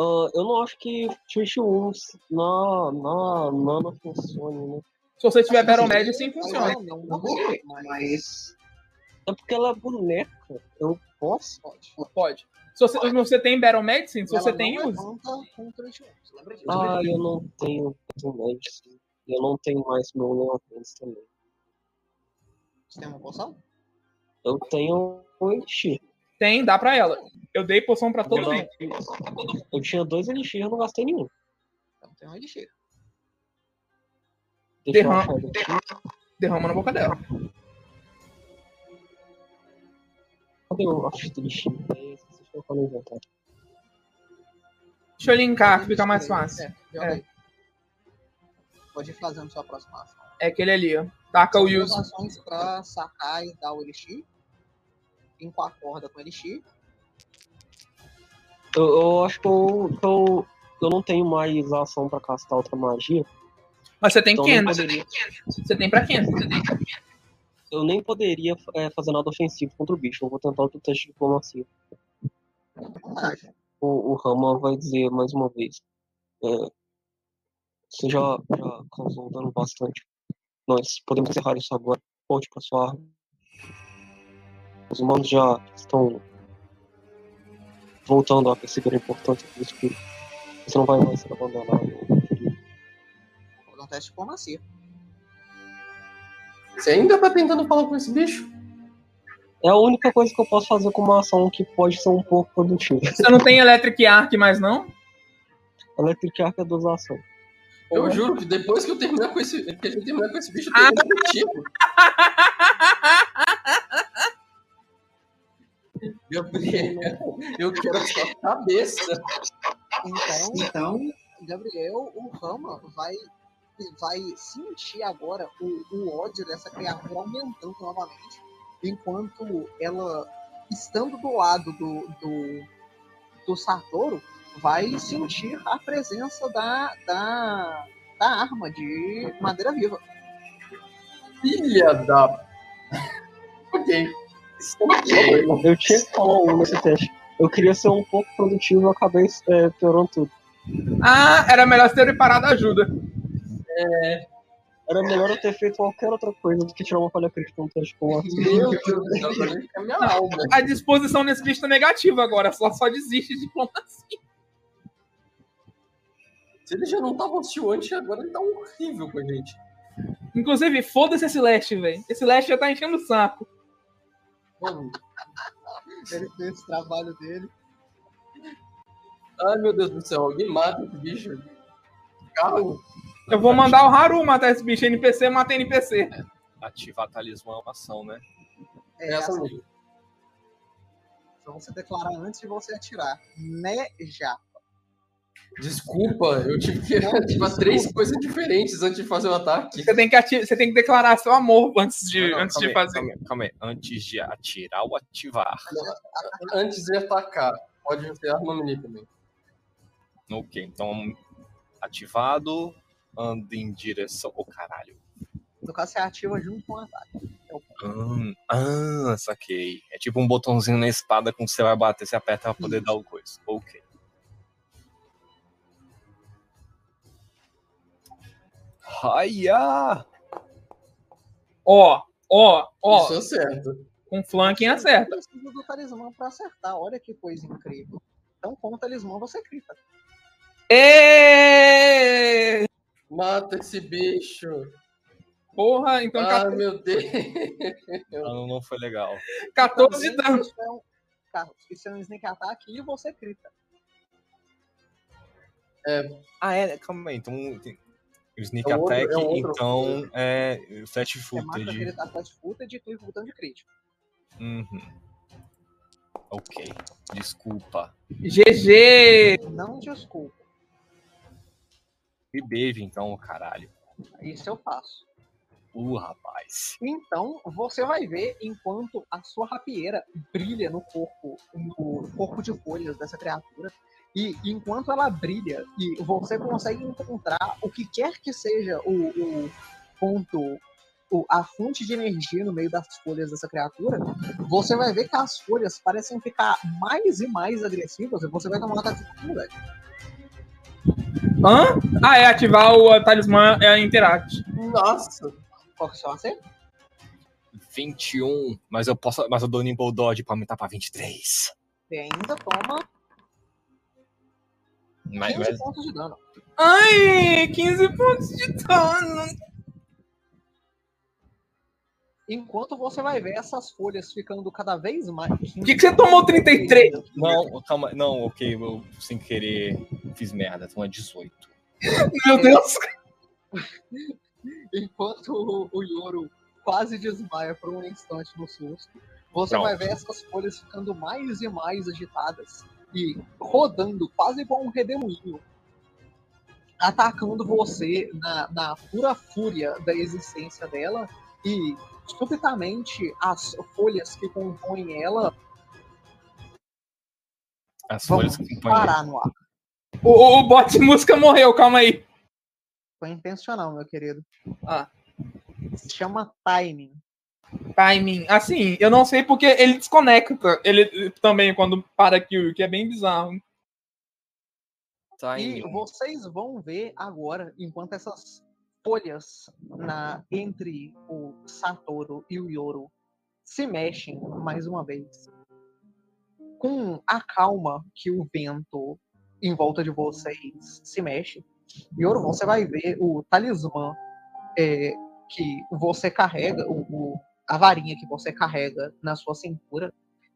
Speaker 7: Ah, eu não acho que Twitch 1 na, na Nana funcione, né?
Speaker 5: Se você tiver Battle
Speaker 2: Sim,
Speaker 5: Magic, sim funciona.
Speaker 2: Não, não, não, mas
Speaker 7: É porque ela é boneca. Eu posso?
Speaker 2: pode.
Speaker 5: Pode. Se você, se você tem Battle Medicine, se você tem, use.
Speaker 2: lembra disso?
Speaker 7: Ah, eu não tenho Medicine. Eu não tenho mais meu Leonardo também.
Speaker 2: Você tem uma poção?
Speaker 7: Eu tenho o Elixir.
Speaker 5: Tem, dá pra ela. Eu dei poção pra todo mundo.
Speaker 7: eu tinha dois Elixir, eu não gastei nenhum.
Speaker 2: Então tem um elixir.
Speaker 5: Derrama.
Speaker 7: Elixir.
Speaker 5: Derrama na boca dela.
Speaker 7: Cadê o Elixir? Deixa eu.
Speaker 5: Deixa linkar, que fica mais fácil.
Speaker 2: É,
Speaker 5: É.
Speaker 2: Pode ir fazendo sua próxima ação.
Speaker 5: É aquele ali, ó. Taca o
Speaker 2: São
Speaker 5: use.
Speaker 2: ações pra sacar e dar o elixir. Vim com a corda com o elixir.
Speaker 7: Eu, eu acho que eu, que eu, eu não tenho mais ação pra castar outra magia.
Speaker 5: Mas você tem
Speaker 7: Então eu nem
Speaker 5: 500.
Speaker 7: poderia,
Speaker 5: Você tem pra 500.
Speaker 7: eu nem poderia é, fazer nada ofensivo contra o bicho. Eu vou tentar outro teste de diplomacia. O, o Rama vai dizer mais uma vez. É, você já, já causou dano bastante. Nós podemos encerrar isso agora. Volte para sua arma. Os humanos já estão voltando a perceber a importância do espírito. Você não vai mais ser abandonado.
Speaker 2: Vou dar um teste de.
Speaker 4: Você ainda tá tentando falar com esse bicho?
Speaker 7: É a única coisa que eu posso fazer com uma ação que pode ser um pouco produtiva.
Speaker 5: Você não tem Electric Arc mais, não?
Speaker 7: Electric Arc é duas ações.
Speaker 4: Eu juro que depois que eu terminar com esse, que a gente terminar com esse bicho, eu
Speaker 5: Ah.
Speaker 4: tenho objetivo. Gabriel, eu quero a sua cabeça.
Speaker 2: Então,
Speaker 8: Então,
Speaker 2: Gabriel, o Rama vai, vai sentir agora o, o ódio dessa criatura aumentando novamente, enquanto ela, estando do lado do, do, do Satoru, vai sentir a presença da, da, da arma de madeira viva.
Speaker 4: Filha da. ok.
Speaker 7: Eu tinha que falar um nesse teste. Eu queria ser um pouco produtivo e acabei é, piorando tudo.
Speaker 5: Ah, era melhor você ter preparado a ajuda.
Speaker 7: Era melhor eu ter feito qualquer outra coisa do que tirar uma falha crítica no a
Speaker 4: Meu Deus do céu, agora é minha alma.
Speaker 5: A disposição nesse bicho tá negativa agora, só, só desiste de diplomacia.
Speaker 4: Se ele já não tava hostil antes, agora ele tá horrível com a gente.
Speaker 5: Inclusive, foda-se esse leste, velho. Esse leste já tá enchendo o saco.
Speaker 4: Mano,
Speaker 2: Ele fez esse trabalho dele.
Speaker 4: ai meu Deus do céu, alguém mata esse bicho. Carro.
Speaker 5: Eu vou mandar o Haru matar esse bicho. NPC mata NPC.
Speaker 3: Ativar talismã é uma ação, né?
Speaker 2: É
Speaker 4: Essa
Speaker 2: essa
Speaker 4: mesmo.
Speaker 2: Só você declarar antes de você atirar. Né, já.
Speaker 4: Desculpa, eu tive que ativar três coisas diferentes antes de fazer o ataque.
Speaker 5: Você tem que, ati- você tem que declarar seu amor antes de,
Speaker 3: Não, não,
Speaker 5: antes
Speaker 3: calma
Speaker 5: de
Speaker 3: aí,
Speaker 5: fazer.
Speaker 3: Calma aí, calma aí. Antes de atirar ou ativar.
Speaker 4: Antes de atacar. Pode ser arma melee também.
Speaker 3: Ok, então ativado, anda em direção. Ô caralho.
Speaker 2: No caso, você ativa junto com o ataque.
Speaker 3: Ah, ah, saquei. É tipo um botãozinho na espada com que você vai bater, você aperta pra poder dar o coisa. Ok. Haia!
Speaker 5: Ó, ó, ó.
Speaker 4: Isso é certo.
Speaker 5: Com flanking acerta.
Speaker 2: Precisa do talismã pra acertar. Olha que coisa incrível. Então, com o talismã, você crita.
Speaker 5: Ê!
Speaker 4: Mata esse bicho.
Speaker 5: Porra, então
Speaker 4: Ah,
Speaker 5: 14,
Speaker 4: meu Deus.
Speaker 3: Não, não foi legal.
Speaker 5: 14 de dano.
Speaker 2: Isso é um, Carlos, isso é um sneak attack e você crita.
Speaker 3: Ah, é, calma aí. Então tem Sneak
Speaker 4: É um outro-
Speaker 3: Attack,
Speaker 4: é um outro-
Speaker 3: então é Footed.
Speaker 2: aquele ataque footed e clica o botão de crítico.
Speaker 3: Uhum. Ok, desculpa.
Speaker 5: GG!
Speaker 2: Não desculpa.
Speaker 3: Me beijo então, caralho.
Speaker 2: Isso eu faço.
Speaker 3: Uh, rapaz.
Speaker 2: Então, você vai ver enquanto a sua rapieira brilha no corpo, no corpo de folhas dessa criatura. E enquanto ela brilha e você consegue encontrar o que quer que seja o, o ponto, o- a fonte de energia no meio das folhas dessa criatura, você vai ver que as folhas parecem ficar mais e mais agressivas e você vai tomar um ataque de oportunidade.
Speaker 5: Hã? Ah, é ativar o talismã é interact.
Speaker 4: Nossa.
Speaker 2: Qual que é o seu acerto?
Speaker 3: 21, mas eu posso. Mas eu dou Nimble Dodge pra aumentar pra 23.
Speaker 2: Você ainda toma
Speaker 3: Mas,
Speaker 2: 15
Speaker 3: mas-
Speaker 2: pontos de dano.
Speaker 5: Ai, 15 pontos de dano.
Speaker 2: Enquanto você vai ver essas folhas ficando cada vez mais.
Speaker 5: Por que, que você tomou 33?
Speaker 3: Não, calma. Não, ok, eu sem querer fiz merda. Então é 18.
Speaker 5: Meu Deus.
Speaker 2: Enquanto o, o Yoro quase desmaia por um instante no susto, você
Speaker 3: Pronto.
Speaker 2: vai ver essas folhas ficando mais e mais agitadas e rodando quase igual um redemoinho, atacando você na, na pura fúria da existência dela e subitamente as folhas que compõem ela
Speaker 3: As
Speaker 2: vão
Speaker 3: folhas que acompanham.
Speaker 2: parar no ar.
Speaker 5: O, o, o bot música morreu, calma aí.
Speaker 2: Foi intencional, meu querido.
Speaker 5: Ah.
Speaker 2: Se chama timing.
Speaker 5: Timing. Assim, eu não sei porque ele desconecta. Ele também quando para aqui, o que é bem bizarro.
Speaker 3: Tá
Speaker 2: E vocês vão ver agora, enquanto essas folhas na, entre o Satoru e o Yoro se mexem mais uma vez. Com a calma que o vento em volta de vocês se mexe, Yoro, você vai ver o talismã é, que você carrega, o, o- a varinha que você carrega na sua cintura,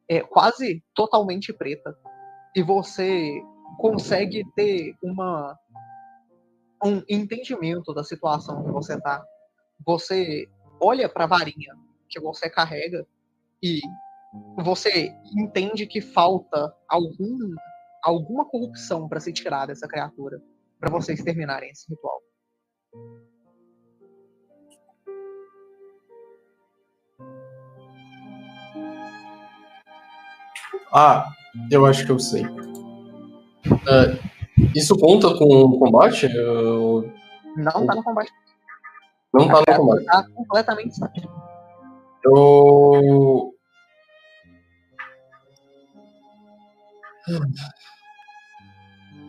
Speaker 2: é quase totalmente preta. E você consegue ter uma um entendimento da situação que você tá. Você olha para a varinha que você carrega e você entende que falta algum alguma corrupção para se tirar dessa criatura para vocês terminarem esse ritual.
Speaker 4: Ah, eu acho que eu sei. É, isso conta com combate? Eu-
Speaker 2: Não tá no combate,
Speaker 4: Não tá no combate.
Speaker 2: tá completamente estático.
Speaker 4: Eu.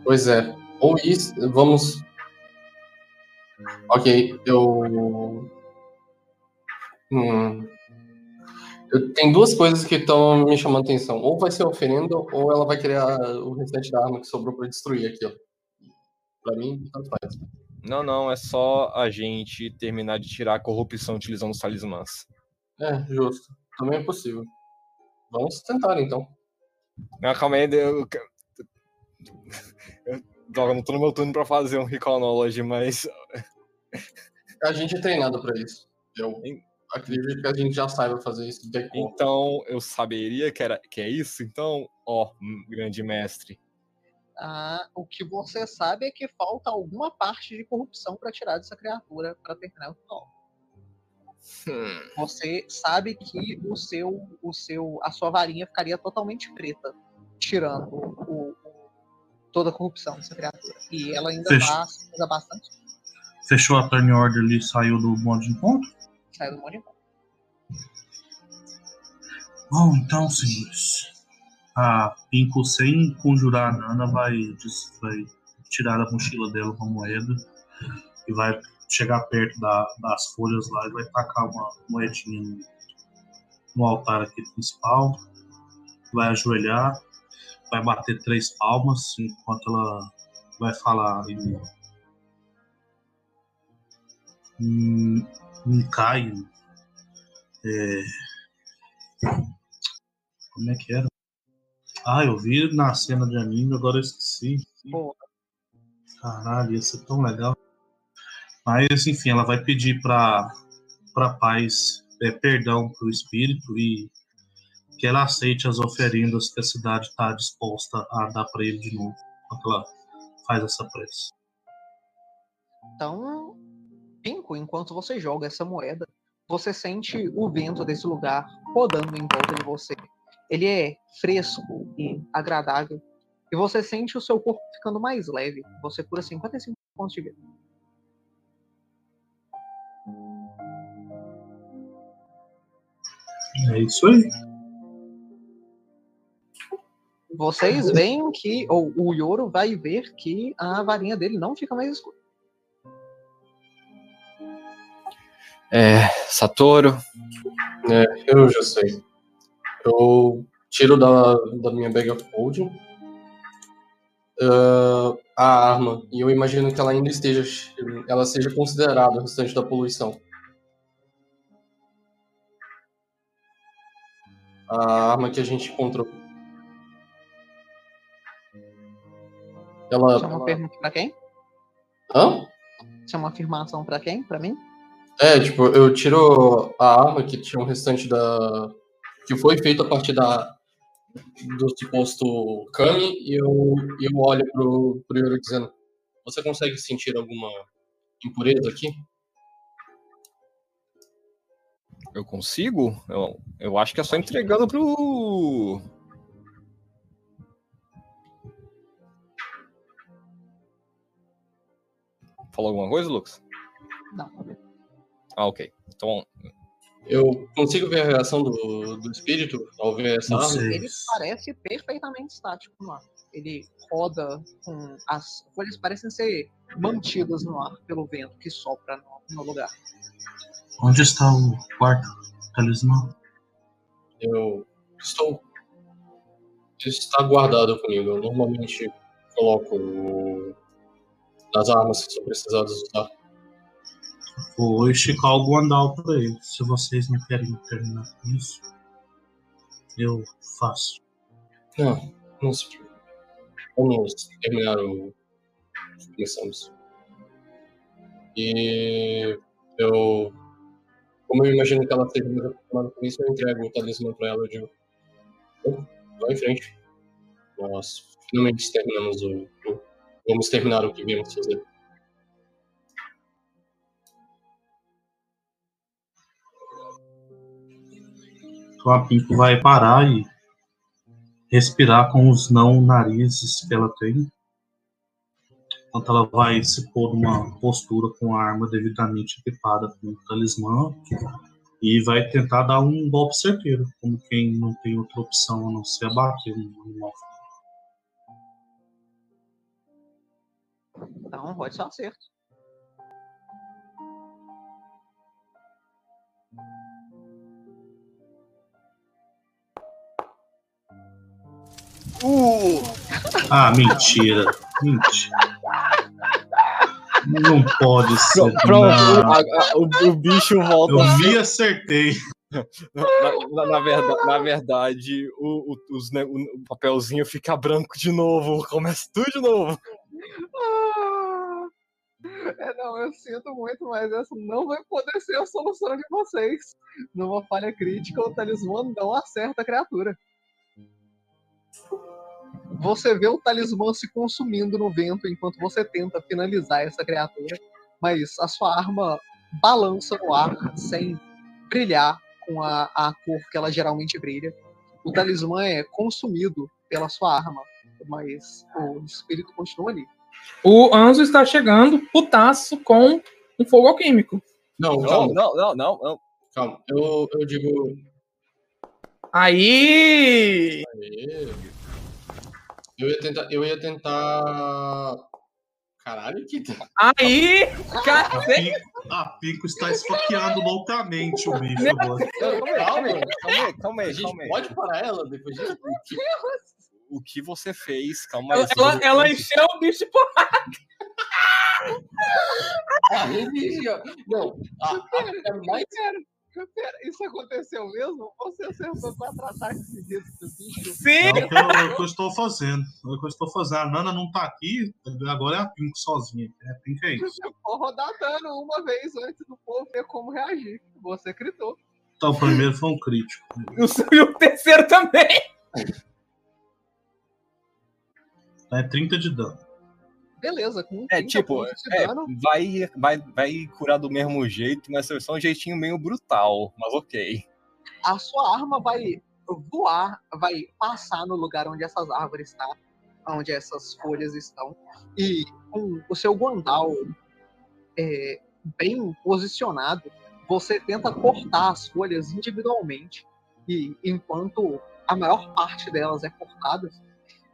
Speaker 4: Pois é. Ou isso. Vamos. Ok, eu. Hum. Eu tenho duas coisas que estão me chamando atenção. Ou vai ser oferenda, ou ela vai a- o restante da arma que sobrou pra destruir aqui, ó. Pra mim, tanto faz.
Speaker 3: Não, não, é só a gente terminar de tirar a corrupção utilizando os talismãs.
Speaker 4: É, justo. Também é possível. Vamos tentar, então.
Speaker 3: Não, calma aí, eu. eu droga, não tô no meu turno pra fazer um Knowledge, mas.
Speaker 4: A gente é treinado pra isso. Eu
Speaker 3: Em-
Speaker 4: acredito que a gente já saiba fazer isso.
Speaker 3: Então eu saberia que, era, que é isso? Então, ó, grande mestre.
Speaker 2: Ah, o que você sabe é que falta alguma parte de corrupção para tirar dessa criatura para terminar o ritual.
Speaker 3: Hum,
Speaker 2: Você sabe que o seu, o seu, a sua varinha ficaria totalmente preta, tirando o, o- toda a corrupção dessa criatura. E ela ainda
Speaker 6: Fecha.
Speaker 2: tá bastante.
Speaker 6: Fechou a turn order ali e saiu do modo de encontro?
Speaker 2: Saiu do monte.
Speaker 6: Bom, então, senhores. A Pinko, sem conjurar a Nana, vai, vai tirar da mochila dela uma moeda e vai chegar perto da- das folhas lá e vai tacar uma moedinha no, no altar aqui principal. Vai ajoelhar, vai bater três palmas enquanto ela vai falar em. Em Mikaio. É, como é que era? Ah, eu vi na cena de anime, agora eu esqueci.
Speaker 2: Pô,
Speaker 6: Caralho, ia ser tão legal. Mas, enfim, ela vai pedir pra, pra paz é, perdão pro espírito e que ela aceite as oferendas que a cidade está disposta a dar para ele de novo, enquanto ela faz essa prece.
Speaker 2: Então, Pinco, enquanto você joga essa moeda, você sente o vento desse lugar rodando em volta de você. Ele é fresco e agradável. E você sente o seu corpo ficando mais leve. Você cura 55 pontos de vida.
Speaker 6: É isso aí.
Speaker 2: Vocês veem que, ou o Yoro vai ver que a varinha dele não fica mais escura.
Speaker 3: É, Satoru,
Speaker 4: Eu já sei. Eu tiro da, da minha bag of holding ah, a arma e eu imagino que ela ainda esteja, ela seja considerada o restante da poluição. A arma que a gente encontrou. Ela.
Speaker 2: Isso é uma pergunta pra quem?
Speaker 4: Hã?
Speaker 2: Isso é uma afirmação pra quem? Pra mim?
Speaker 4: É, tipo, eu tiro a arma que tinha um restante da. que foi feito a partir da. do suposto Kami e eu, eu olho pro, pro Yoro dizendo: Você consegue sentir alguma impureza aqui?
Speaker 3: eu consigo? Eu, eu acho que é só entregando pro. Falou alguma coisa, Lucas?
Speaker 2: Não.
Speaker 3: Ah, ok. Então,
Speaker 4: Eu consigo ver a reação do, do espírito ao ver essa
Speaker 6: Não
Speaker 4: arma?
Speaker 2: Ele parece perfeitamente estático no ar. Ele roda com. As folhas parecem ser mantidas no ar pelo vento que sopra no, no lugar.
Speaker 6: Onde está o quarto talismã?
Speaker 4: Eu estou. Está guardado comigo. Eu normalmente coloco nas armas que são precisadas usar.
Speaker 6: Vou esticar o guandal para ele. Se vocês não querem terminar com isso, eu faço.
Speaker 4: Não, não se preocupe. Vamos terminar o começamos. E eu. Como eu imagino que ela esteja mais acostumada com isso, eu entrego o talismã pra ela e digo: "Bom, Vá em frente. Nós finalmente terminamos o- Vamos terminar o que viemos fazer.
Speaker 6: Então a Pinko vai parar e respirar com os não narizes que ela tem. Enquanto ela vai se pôr numa postura com a arma devidamente equipada com o talismã e vai tentar dar um golpe certeiro, como quem não tem outra opção a não ser abater um animal.
Speaker 2: Então, pode ser um acerto.
Speaker 3: Uh,
Speaker 6: Ah, mentira. Mentira. Não pode ser.
Speaker 3: Pro- Pronto, o, o bicho volta.
Speaker 6: Eu me acertei.
Speaker 3: Na, na- na verda- na verdade, o, o- os o- o papelzinho fica branco de novo. Começa tudo de novo.
Speaker 2: Ah, É, não, eu sinto muito, mas essa não vai poder ser a solução de vocês. Numa falha crítica, o talismã não acerta a criatura. Você vê o talismã se consumindo no vento enquanto você tenta finalizar essa criatura, mas a sua arma balança no ar sem brilhar com a, a cor que ela geralmente brilha. O talismã é consumido pela sua arma, mas o espírito continua ali.
Speaker 5: O Anzo está chegando, putaço, com um fogo alquímico.
Speaker 4: Não,
Speaker 3: Não, não, não. não.
Speaker 4: calma. Eu, eu digo.
Speaker 5: Aí!
Speaker 4: "Aê". Eu ia tentar. Eu ia tentar. Caralho, que.
Speaker 5: Aí!
Speaker 6: A
Speaker 5: Cacete!
Speaker 6: Pico, a Pico está esfaqueando loucamente o bicho agora.
Speaker 3: Calma aí, calma aí, calma
Speaker 4: A
Speaker 3: aí,
Speaker 4: gente
Speaker 3: calma aí.
Speaker 4: pode parar ela depois disso?
Speaker 3: O que você fez? Calma aí.
Speaker 5: Ela, ela, ela encheu o bicho de porra.
Speaker 4: A religião. Não, a, a, a mais.
Speaker 2: Pera, isso aconteceu mesmo? Você acertou quatro ataques seguidos do bicho?
Speaker 5: Sim!
Speaker 6: É o, que eu, é o que eu estou fazendo. É o que eu estou fazendo. A Nana não tá aqui, agora é a Pink sozinha. É, a Pink é isso.
Speaker 2: Vou rodar dano uma vez antes do povo ver como reagir. Você gritou.
Speaker 6: Então, o primeiro foi um crítico.
Speaker 5: E o, e o terceiro também.
Speaker 6: É 30 de dano.
Speaker 2: Beleza, com
Speaker 3: É
Speaker 2: 30
Speaker 3: tipo, é,
Speaker 2: dano,
Speaker 3: vai, vai, vai curar do mesmo jeito, mas é só um jeitinho meio brutal. Mas ok.
Speaker 2: a sua arma vai voar, vai passar no lugar onde essas árvores estão, onde essas folhas estão, e com o seu guandal é, bem posicionado, você tenta cortar as folhas individualmente, e enquanto a maior parte delas é cortada,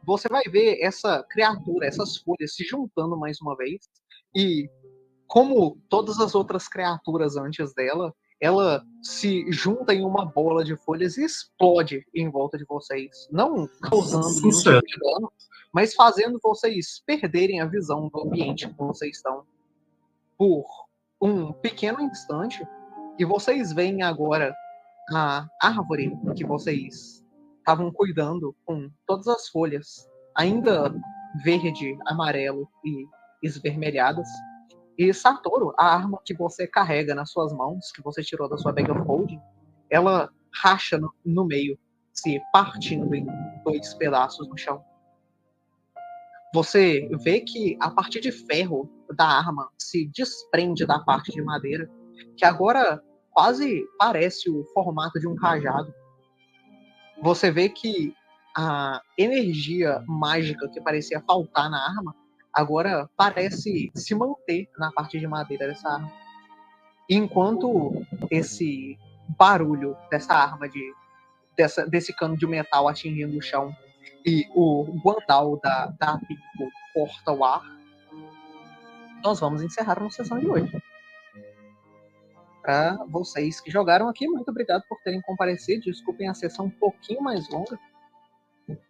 Speaker 2: você vai ver essa criatura, essas folhas se juntando mais uma vez, e como todas as outras criaturas antes dela, ela se junta em uma bola de folhas e explode em volta de vocês. Não causando nenhum tipo de dano, mas fazendo vocês perderem a visão do ambiente que vocês estão por um pequeno instante. E vocês veem agora a árvore que vocês estavam cuidando com todas as folhas ainda verde, amarelo e esvermelhadas. E Satoru, a arma que você carrega nas suas mãos, que você tirou da sua bag holding, ela racha no, no meio, se partindo em dois pedaços no chão. Você vê que a parte de ferro da arma se desprende da parte de madeira, que agora quase parece o formato de um cajado. Você vê que a energia mágica que parecia faltar na arma agora parece se manter na parte de madeira dessa arma. Enquanto esse barulho dessa arma de dessa, desse cano de metal atingindo o chão e o guandal da, da Pico corta o ar, nós vamos encerrar a nossa sessão de hoje. Para vocês que jogaram aqui, muito obrigado por terem comparecido. Desculpem a sessão um pouquinho mais longa.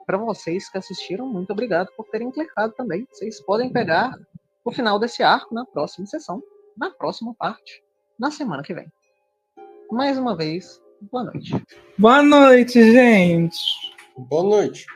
Speaker 2: Para vocês que assistiram, muito obrigado por terem clicado também. Vocês podem pegar o final desse arco na próxima sessão, na próxima parte, na semana que vem. Mais uma vez, boa noite.
Speaker 5: Boa noite, gente.
Speaker 4: Boa noite.